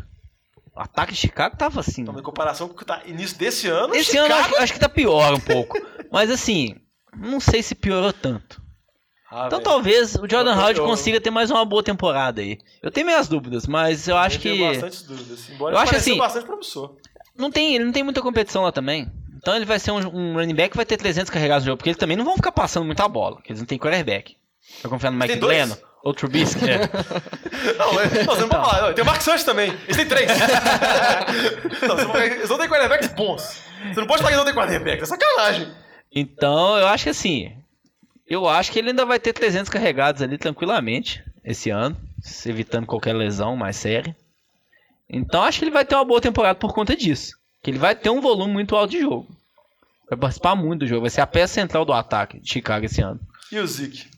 Speaker 3: O ataque de Chicago tava assim.
Speaker 2: Então, em comparação com o que tá início desse ano,
Speaker 3: Esse
Speaker 2: Chicago...
Speaker 3: ano acho, acho que tá pior um pouco. [laughs] Mas assim, não sei se piorou tanto.
Speaker 2: Ah,
Speaker 3: Então
Speaker 2: velho.
Speaker 3: talvez o Jordan
Speaker 2: Eu-
Speaker 3: Howard consiga ter mais uma boa temporada aí. Eu tenho minhas dúvidas, mas eu acho
Speaker 2: Eu tenho
Speaker 3: que
Speaker 2: bastante dúvidas. Embora
Speaker 3: Eu acho assim-
Speaker 2: bastante promissor.
Speaker 3: não tem, ele não tem muita competição lá também. Então ele vai ser um, um running back que vai ter 300 carregados no jogo, porque eles também não vão ficar passando muita bola, porque eles não têm quarterback. Vai confiar no Mike? Glennon ou Trubisky, né? [laughs]
Speaker 2: Não, é- não, você não pode falar. Tem o Mark Sanchez também. Eles têm três. [laughs] não, você não- eles não têm quarterbacks bons. Você não pode falar que não tem quarterback. É sacanagem.
Speaker 3: Então eu acho que assim, eu acho que ele ainda vai ter 300 carregados ali tranquilamente esse ano, evitando qualquer lesão mais séria. Então acho que ele vai ter uma boa temporada por conta disso. Que ele vai ter um volume muito alto de jogo. Vai participar muito do jogo, vai ser a peça central do ataque de Chicago esse ano.
Speaker 2: E o Zeke?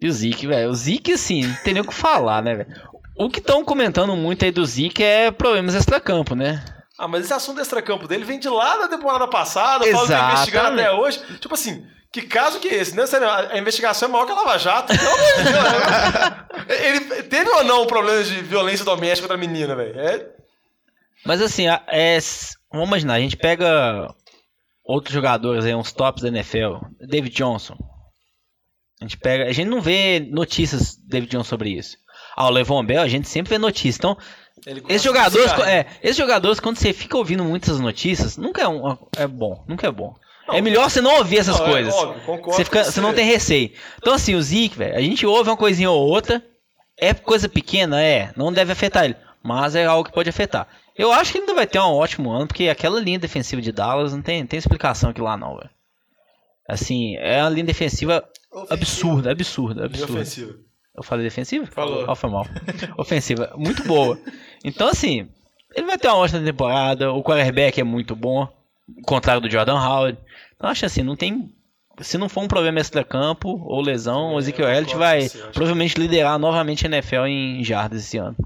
Speaker 3: E o Zeke, velho, o Zeke assim, não tem nem o que falar, né, velho? O que estão comentando muito aí do Zeke é problemas extracampo, né?
Speaker 2: Ah, mas esse assunto extracampo dele vem de lá da temporada passada. Tá
Speaker 3: Exatamente.
Speaker 2: investigando até hoje. Tipo assim, que caso que é esse? Né? Sério, A investigação é maior que a Lava Jato. Né? [laughs] Ele teve ou não um problema de violência doméstica contra a menina, velho? É,
Speaker 3: Mas assim, é, vamos imaginar, a gente pega outros jogadores aí, uns tops da NFL, David Johnson. A gente pega, a gente não vê notícias David Johnson sobre isso. Ah, o Levon Bell, a gente sempre vê notícias. Então, esses jogadores, é, esses jogadores quando você fica ouvindo muitas notícias, nunca é, um, é bom, nunca é bom.
Speaker 2: Não,
Speaker 3: é melhor você não ouvir essas
Speaker 2: Não, é
Speaker 3: coisas.
Speaker 2: óbvio, concordo
Speaker 3: você, fica,
Speaker 2: com
Speaker 3: você não tem receio. Então assim, o Zeke, velho, a gente ouve uma coisinha ou outra, é coisa pequena, é, não deve afetar ele, mas é algo que pode afetar. Eu acho que ele ainda vai ter um ótimo ano, porque aquela linha defensiva de Dallas não tem, tem explicação aqui lá não, velho. Assim, é uma linha defensiva absurda, absurda, absurda.
Speaker 2: ofensiva.
Speaker 3: Eu falei defensiva?
Speaker 7: Falou.
Speaker 3: Ó, foi mal. Ofensiva, muito boa. Então, assim, ele vai ter uma ótima temporada. O quarterback é muito bom. Contrário do Jordan Howard. Então, acho assim, não tem. Se não for um problema extra-campo ou lesão, o Ezekiel Elliott vai
Speaker 2: acho
Speaker 3: provavelmente liderar novamente a NFL em jardas esse ano.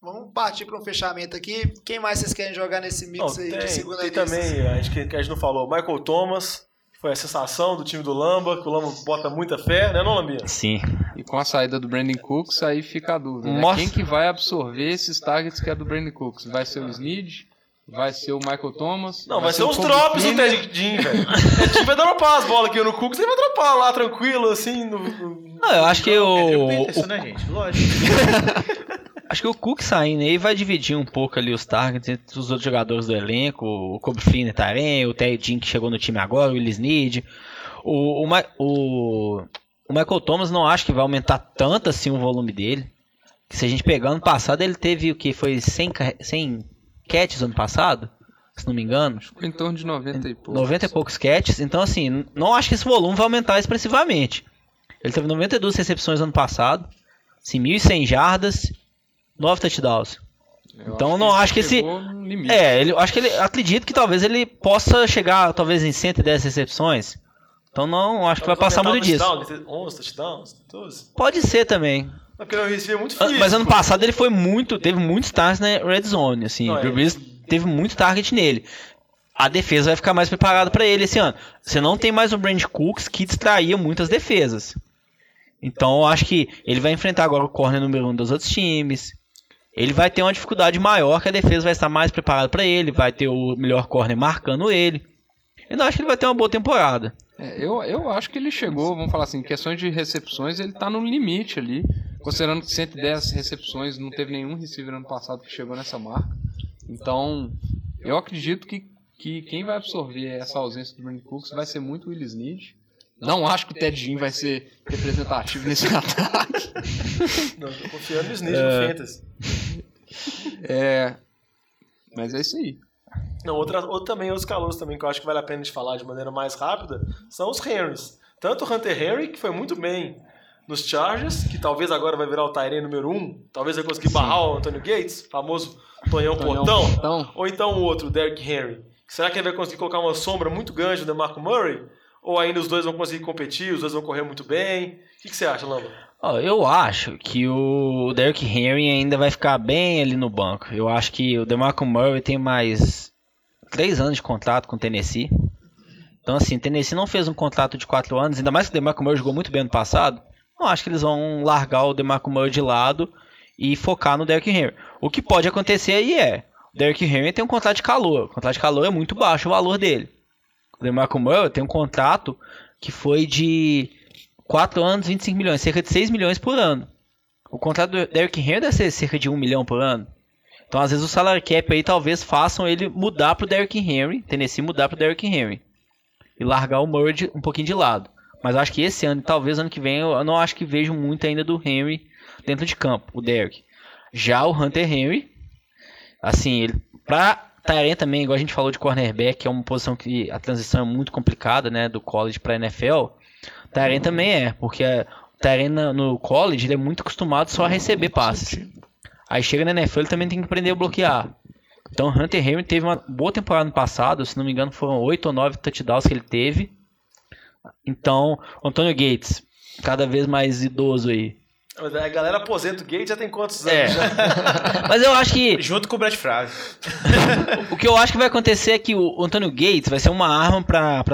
Speaker 1: Vamos partir para um fechamento aqui. Quem mais vocês querem jogar nesse mix
Speaker 2: Não,
Speaker 1: aí
Speaker 2: tem,
Speaker 1: de segunda
Speaker 2: tem
Speaker 1: lista?
Speaker 2: também, a gente, que, que a gente não falou, Michael Thomas, foi a sensação do time do Lamba, que o Lamba bota muita fé, né, não, Lambinha?
Speaker 3: Sim.
Speaker 6: E com a saída do Brandon Cooks, aí fica a dúvida. Né? Quem que vai absorver esses targets que é do Brandon Cooks? Vai ser o Snead? Vai ser o Michael Thomas?
Speaker 2: Não, vai, ser
Speaker 6: o
Speaker 2: uns drops do? Ted Jean, velho. O time vai dropar as bolas aqui no Cooks, ele vai dropar lá, tranquilo, assim, no... no-
Speaker 3: Não, eu acho que
Speaker 7: É
Speaker 3: o.
Speaker 7: o Peterson,
Speaker 3: o-
Speaker 7: né, gente? Lógico. [laughs]
Speaker 3: Acho que o Cook saindo aí vai dividir um pouco ali os targets entre os outros jogadores do elenco. O Kobe Flynn Taren, o Terry Jean que chegou no time agora, o Willis Need. O, o, o, o Michael Thomas não acho que vai aumentar tanto assim o volume dele. Que se a gente pegar ano passado, ele teve o que? Foi 100, carre- 100 catches ano passado? Se não me engano.
Speaker 6: Ficou em torno de 90 e poucos.
Speaker 3: 90 e poucos catches. Então, assim, não acho que esse volume vai aumentar expressivamente. Ele teve 92 recepções ano passado, assim, 1.100 jardas, 9 touchdowns.
Speaker 6: Eu
Speaker 3: Então, não acho que esse-. É, ele, eu acho que ele acredito que talvez ele possa chegar talvez em 110 recepções. Então não acho que vai passar muito disso.
Speaker 2: Touchdown, ele teve 11 touchdowns, 12.
Speaker 3: Pode ser também.
Speaker 2: É Porque o é muito físico.
Speaker 3: Mas ano passado ele foi muito, teve muitos targets na red zone, assim.
Speaker 2: Não,
Speaker 3: o
Speaker 2: é.
Speaker 3: Drew Brees teve muito target nele. A defesa vai ficar mais preparada para ele esse ano. Você não tem mais o Brand Cooks que distraía muitas defesas. Então eu acho que ele vai enfrentar agora o corner número um dos outros times. Ele vai ter uma dificuldade maior, que a defesa vai estar mais preparada para ele, vai ter o melhor corner marcando ele. Eu não acho que ele vai ter uma boa temporada.
Speaker 6: É, eu, eu acho que ele chegou, vamos falar assim, em questões de recepções, ele tá no limite ali. Considerando que 110 recepções, não teve nenhum receiver ano passado que chegou nessa marca. Então, eu acredito que, que quem vai absorver essa ausência do Brandon Cooks vai ser muito o Willis Snead. Não acho que o Ted Ginn vai ser representativo nesse [laughs] ataque.
Speaker 2: Não, tô confiando no Snitch no Fantasy.
Speaker 6: É, mas é isso aí.
Speaker 2: Não, outra, outro também, outros calouros também que eu acho que vale a pena de falar de maneira mais rápida são os Henrys. Tanto o Hunter Henry, que foi muito bem nos Chargers, que talvez agora vai virar o Tyrene número 1, um, talvez vai conseguir barrar o Antonio Gates, famoso Tonhão Portão,
Speaker 6: Portão.
Speaker 2: ou então o outro, Derrick Henry. Será que ele vai conseguir colocar uma sombra muito grande no DeMarco Murray? Ou ainda os dois vão conseguir competir, os dois vão correr muito bem? O que, que você acha, Lamba?
Speaker 3: Ó, eu acho que o Derrick Henry ainda vai ficar bem ali no banco. Eu acho que o DeMarco Murray tem mais três anos de contrato com o Tennessee. Então, assim, o Tennessee não fez um contrato de quatro anos, ainda mais que o DeMarco Murray jogou muito bem ano passado. Não acho que eles vão largar o DeMarco Murray de lado e focar no Derrick Henry. O que pode acontecer aí é, o Derrick Henry tem um contrato de calor. O contrato de calor é muito baixo o valor dele. O DeMarco Murray tem um contrato que foi de 4 anos, 25 milhões, cerca de 6 milhões por ano. O contrato do Derrick Henry deve ser cerca de 1 milhão por ano. Então, às vezes, o salary cap aí talvez façam ele mudar pro Derrick Henry, Tennessee mudar pro Derrick Henry. E largar o Murray um pouquinho de lado. Mas acho que esse ano, talvez ano que vem, eu não acho que vejo muito ainda do Henry dentro de campo, o Derrick. Já o Hunter Henry, assim, ele, pra Tyrant também, igual a gente falou de cornerback, que é uma posição que a transição é muito complicada, né, do college pra NFL. Tyrant também é, porque na- no college ele é muito acostumado só a receber passes. Aí chega na NFL ele também tem que aprender a bloquear. Então Hunter Henry teve uma boa temporada no passado, se não me engano foram 8 ou 9 touchdowns que ele teve. Então, Antônio Gates, cada vez mais idoso aí.
Speaker 2: Mas A galera aposenta o Gates já tem quantos anos?
Speaker 3: É. [laughs] Mas eu acho que
Speaker 7: Junto com o Brett Favre.
Speaker 3: o que eu acho que vai acontecer é que o Antônio Gates vai ser uma arma para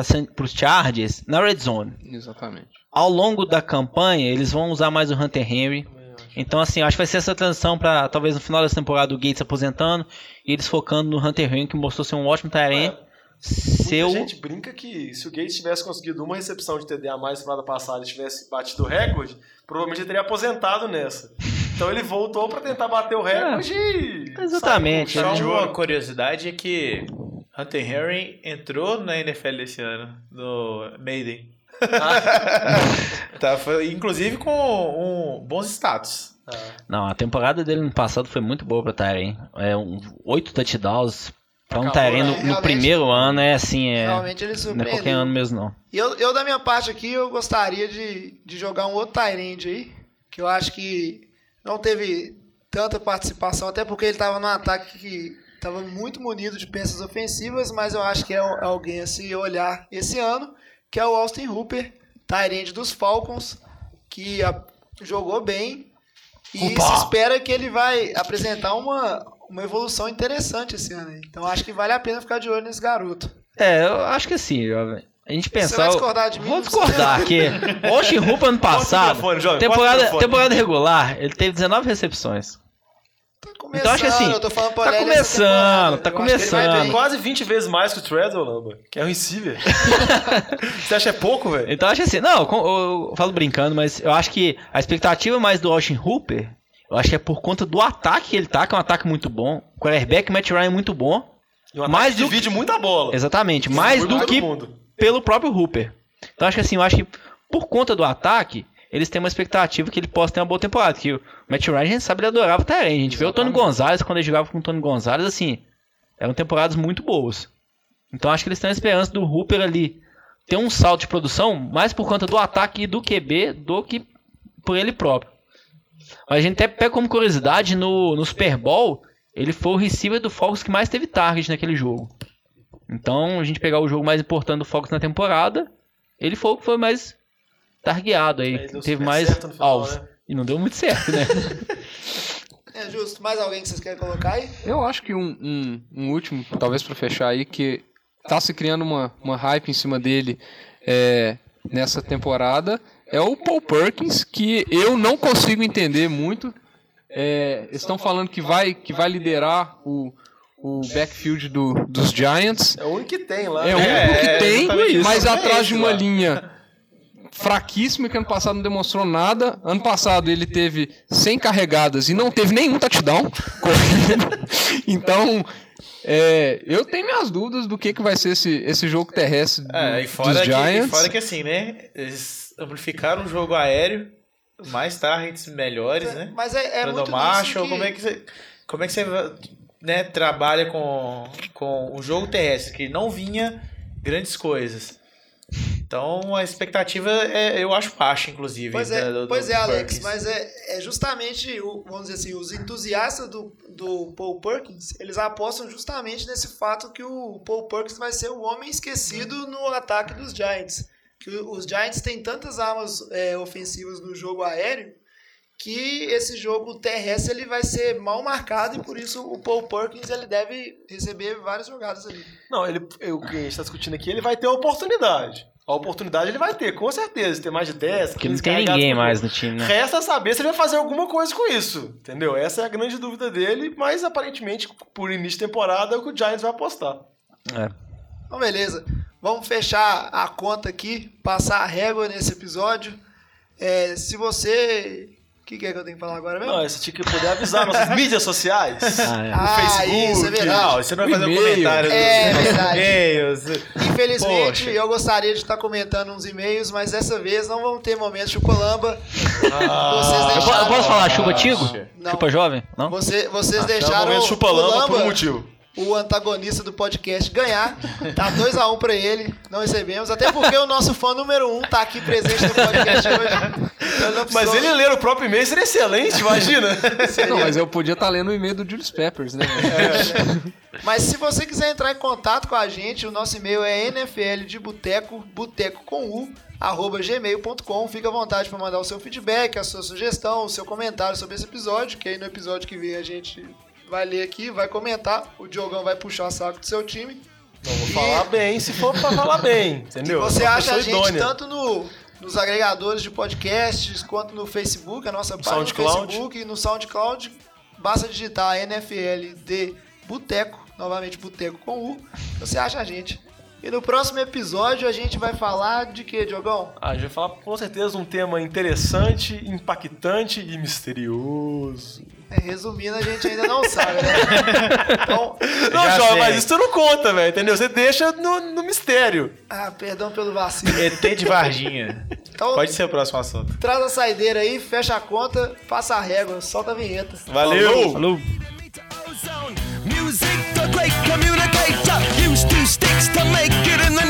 Speaker 3: os Chargers na red zone.
Speaker 6: Exatamente.
Speaker 3: Ao longo da campanha, eles vão usar mais o Hunter Henry. Então, assim, eu acho que vai ser essa transição para talvez no final dessa temporada o Gates aposentando e eles focando no Hunter Henry, que mostrou ser um ótimo Tyrant. Seu.
Speaker 2: Muita gente brinca que se o Gates tivesse conseguido uma recepção de TD a mais na temporada passada e tivesse batido o recorde, provavelmente ele teria aposentado nessa. Então ele voltou pra tentar bater o recorde e...
Speaker 3: Exatamente.
Speaker 7: Só uma curiosidade é que Hunter Henry entrou na NFL esse ano, no Maiden. [laughs] tá, foi, inclusive com um, bons status.
Speaker 3: Não, a temporada dele no passado foi muito boa pra Tyrant. É um, oito touchdowns. Um
Speaker 2: Acabou,
Speaker 3: Tyrant
Speaker 2: né?
Speaker 3: no, no primeiro ano é assim, é.
Speaker 1: Realmente ele
Speaker 3: Não é qualquer
Speaker 1: surpreendeu.
Speaker 3: ano mesmo, não.
Speaker 1: E eu, eu, da minha parte aqui, eu gostaria de, de jogar um outro Tyrande aí, que eu acho que não teve tanta participação, até porque ele estava num ataque que estava muito munido de peças ofensivas, mas eu acho que é al- alguém a se olhar esse ano, que é o Austin Hooper, Tyrande dos Falcons, que a- jogou bem e se espera que ele vai apresentar uma, uma evolução interessante esse ano. aí. Então acho que vale a pena ficar de olho nesse garoto.
Speaker 3: É, eu acho que assim, jovem. A gente
Speaker 1: Você
Speaker 3: pensar.
Speaker 1: vai discordar de mim?
Speaker 3: Vou discordar aqui. [laughs] O Austin Hooper ano passado,
Speaker 2: jovem, o
Speaker 3: temporada, temporada regular, ele teve 19 recepções.
Speaker 1: Tá começando,
Speaker 3: Então acho que assim,
Speaker 1: eu tô falando pra
Speaker 3: tá começando, tá
Speaker 1: Eu acho que ele vai
Speaker 3: começando.
Speaker 2: Quase 20 vezes mais que o Treadwell, Lamba, que é um receiver. [laughs] Você acha que é pouco, velho?
Speaker 3: Então eu acho assim, não, com- eu, falo brincando, mas eu acho que a expectativa mais do Austin Hooper, eu acho que é por conta do ataque que ele tá, que é um ataque muito bom. O quarterback Matt Ryan é muito bom.
Speaker 2: E um
Speaker 3: Mais
Speaker 2: que divide muita bola.
Speaker 3: Exatamente, mais do que
Speaker 2: mundo.
Speaker 3: pelo próprio Hooper. Então acho que assim, eu acho que por conta do ataque, eles têm uma expectativa que ele possa ter uma boa temporada. Que o Matt Ryan, a gente sabe, ele adorava o Tyrant. A gente vê o Tony Gonzalez, quando ele jogava com o Tony Gonzalez, assim, eram temporadas muito boas. Então acho que eles têm a esperança do Hooper ali ter um salto de produção mais por conta do ataque e do QB do que por ele próprio. Mas a gente até pega como curiosidade, no, no Super Bowl, ele foi o receiver do Falcons que mais teve target naquele jogo. Então, a gente pegar o jogo mais importante do Falcons na temporada, ele foi o que foi mais targeado aí,
Speaker 2: deu
Speaker 3: teve mais
Speaker 2: final,
Speaker 3: alvos.
Speaker 2: né?
Speaker 3: E não deu muito certo, né? [laughs]
Speaker 1: É justo. Mais alguém que vocês querem colocar aí?
Speaker 6: Eu acho que um, um, um último, talvez pra fechar aí, que tá se criando uma, uma hype em cima dele é, nessa temporada, é o Paul Perkins, que eu não consigo entender muito. É, eles estão falando que vai, que vai liderar o, o backfield do, dos Giants.
Speaker 2: É o único que tem lá.
Speaker 6: É o
Speaker 2: né?
Speaker 6: único que
Speaker 7: é,
Speaker 6: tem,
Speaker 7: isso.
Speaker 6: mas
Speaker 7: É
Speaker 6: atrás de uma
Speaker 7: lá.
Speaker 6: linha fraquíssima que ano passado não demonstrou nada. Ano passado ele teve 100 carregadas e não teve nenhum touchdown [laughs] correndo. Então, é, eu tenho minhas dúvidas do que, que vai ser esse, esse jogo terrestre do,
Speaker 7: É, e
Speaker 6: dos
Speaker 7: fora, que,
Speaker 6: Giants.
Speaker 7: e fora que assim, né? Eles amplificaram o jogo aéreo, mais targets melhores, né?
Speaker 1: Mas é, é muito
Speaker 7: Marshall,
Speaker 1: nisso
Speaker 7: como é que você, como é que você né, trabalha com, com o jogo terrestre, que não vinha grandes coisas. Então a expectativa é, eu acho baixa, inclusive.
Speaker 1: Pois é,
Speaker 7: da- do-
Speaker 1: pois
Speaker 7: do
Speaker 1: é Alex, mas é, é justamente, o- vamos dizer assim, os entusiastas do, do Paul Perkins, eles apostam justamente nesse fato que o Paul Perkins vai ser o homem esquecido no ataque dos Giants. Que os Giants têm tantas armas é, ofensivas no jogo aéreo que esse jogo terrestre ele vai ser mal marcado e por isso o Paul Perkins ele deve receber várias jogadas ali.
Speaker 2: Não, ele, o que a gente está discutindo aqui, ele vai ter a oportunidade. A oportunidade ele vai ter, com certeza. Ter mais de 10,
Speaker 3: Porque não
Speaker 2: 15
Speaker 3: tem ninguém mais no time, né?
Speaker 2: Resta saber se ele vai fazer alguma coisa com isso, entendeu? Essa é a grande dúvida dele, mas aparentemente, por início de temporada, é o que o Giants vai apostar.
Speaker 3: É.
Speaker 1: Então, beleza. Vamos fechar a conta aqui, passar a régua nesse episódio. É, se você. O que, que é que eu tenho que falar agora mesmo?
Speaker 2: Não, você tinha que poder avisar nossas mídias sociais. [laughs]
Speaker 3: Ah, é.
Speaker 1: ah,
Speaker 2: Facebook,
Speaker 1: isso é verdade.
Speaker 7: Não, você não vai fazer um comentário
Speaker 1: É
Speaker 7: dos
Speaker 1: verdade.
Speaker 7: e-mails.
Speaker 1: Infelizmente,
Speaker 7: Poxa.
Speaker 1: eu gostaria de estar comentando uns e-mails, mas dessa vez não vamos ter momento chucolamba. Vocês
Speaker 3: Eu, po- eu
Speaker 1: deixaram.
Speaker 3: posso falar chupa tigo?
Speaker 1: Não.
Speaker 3: Chupa jovem? Não?
Speaker 1: Você- vocês
Speaker 2: É o
Speaker 1: deixaram
Speaker 2: momento
Speaker 1: o
Speaker 2: chupa-lamba por um
Speaker 1: Lamba,
Speaker 2: motivo.
Speaker 1: O antagonista do podcast, ganhar. Tá 2x1 pra ele, não recebemos. Até porque o nosso fã número 1 um tá aqui presente no podcast hoje. [laughs] Então
Speaker 2: Mas ele ler o próprio e-mail seria excelente, imagina.
Speaker 6: Não, mas eu podia estar lendo o e-mail do Julius Peppers, né?
Speaker 1: Mas se você quiser entrar em contato com a gente, o nosso e-mail é nfl de boteco, boteco com u, arroba gmail.com. Fica à vontade para mandar o seu feedback, a sua sugestão, o seu comentário sobre esse episódio, que aí no episódio que vem a gente vai ler aqui, vai comentar. O Diogão vai puxar o saco do seu time.
Speaker 2: Vou falar bem, se for pra falar bem, [laughs] entendeu?
Speaker 1: E você
Speaker 2: uma
Speaker 1: acha a gente
Speaker 2: idônea.
Speaker 1: tanto no, nos agregadores de podcasts quanto no Facebook, a nossa página
Speaker 2: SoundCloud.
Speaker 1: no Facebook e no SoundCloud. Basta digitar NFL de Boteco, novamente Boteco com U, você acha a gente. E no próximo episódio a gente vai falar de que, Diogão?
Speaker 2: Ah, a gente vai falar com certeza um tema interessante, impactante e misterioso.
Speaker 1: É, resumindo, a gente ainda não sabe, né? Então,
Speaker 2: Não, João, mas isso tu não conta, velho, entendeu? Você deixa no, no mistério.
Speaker 1: ah, perdão pelo vacilo.
Speaker 7: ET de Varginha.
Speaker 1: Então,
Speaker 7: Pode ser o próximo assunto.
Speaker 1: traz a saideira aí, fecha a conta, passa a régua, solta a vinheta.
Speaker 7: Valeu!
Speaker 3: Falou!
Speaker 8: Music, the great communicator, used two sticks to make it in the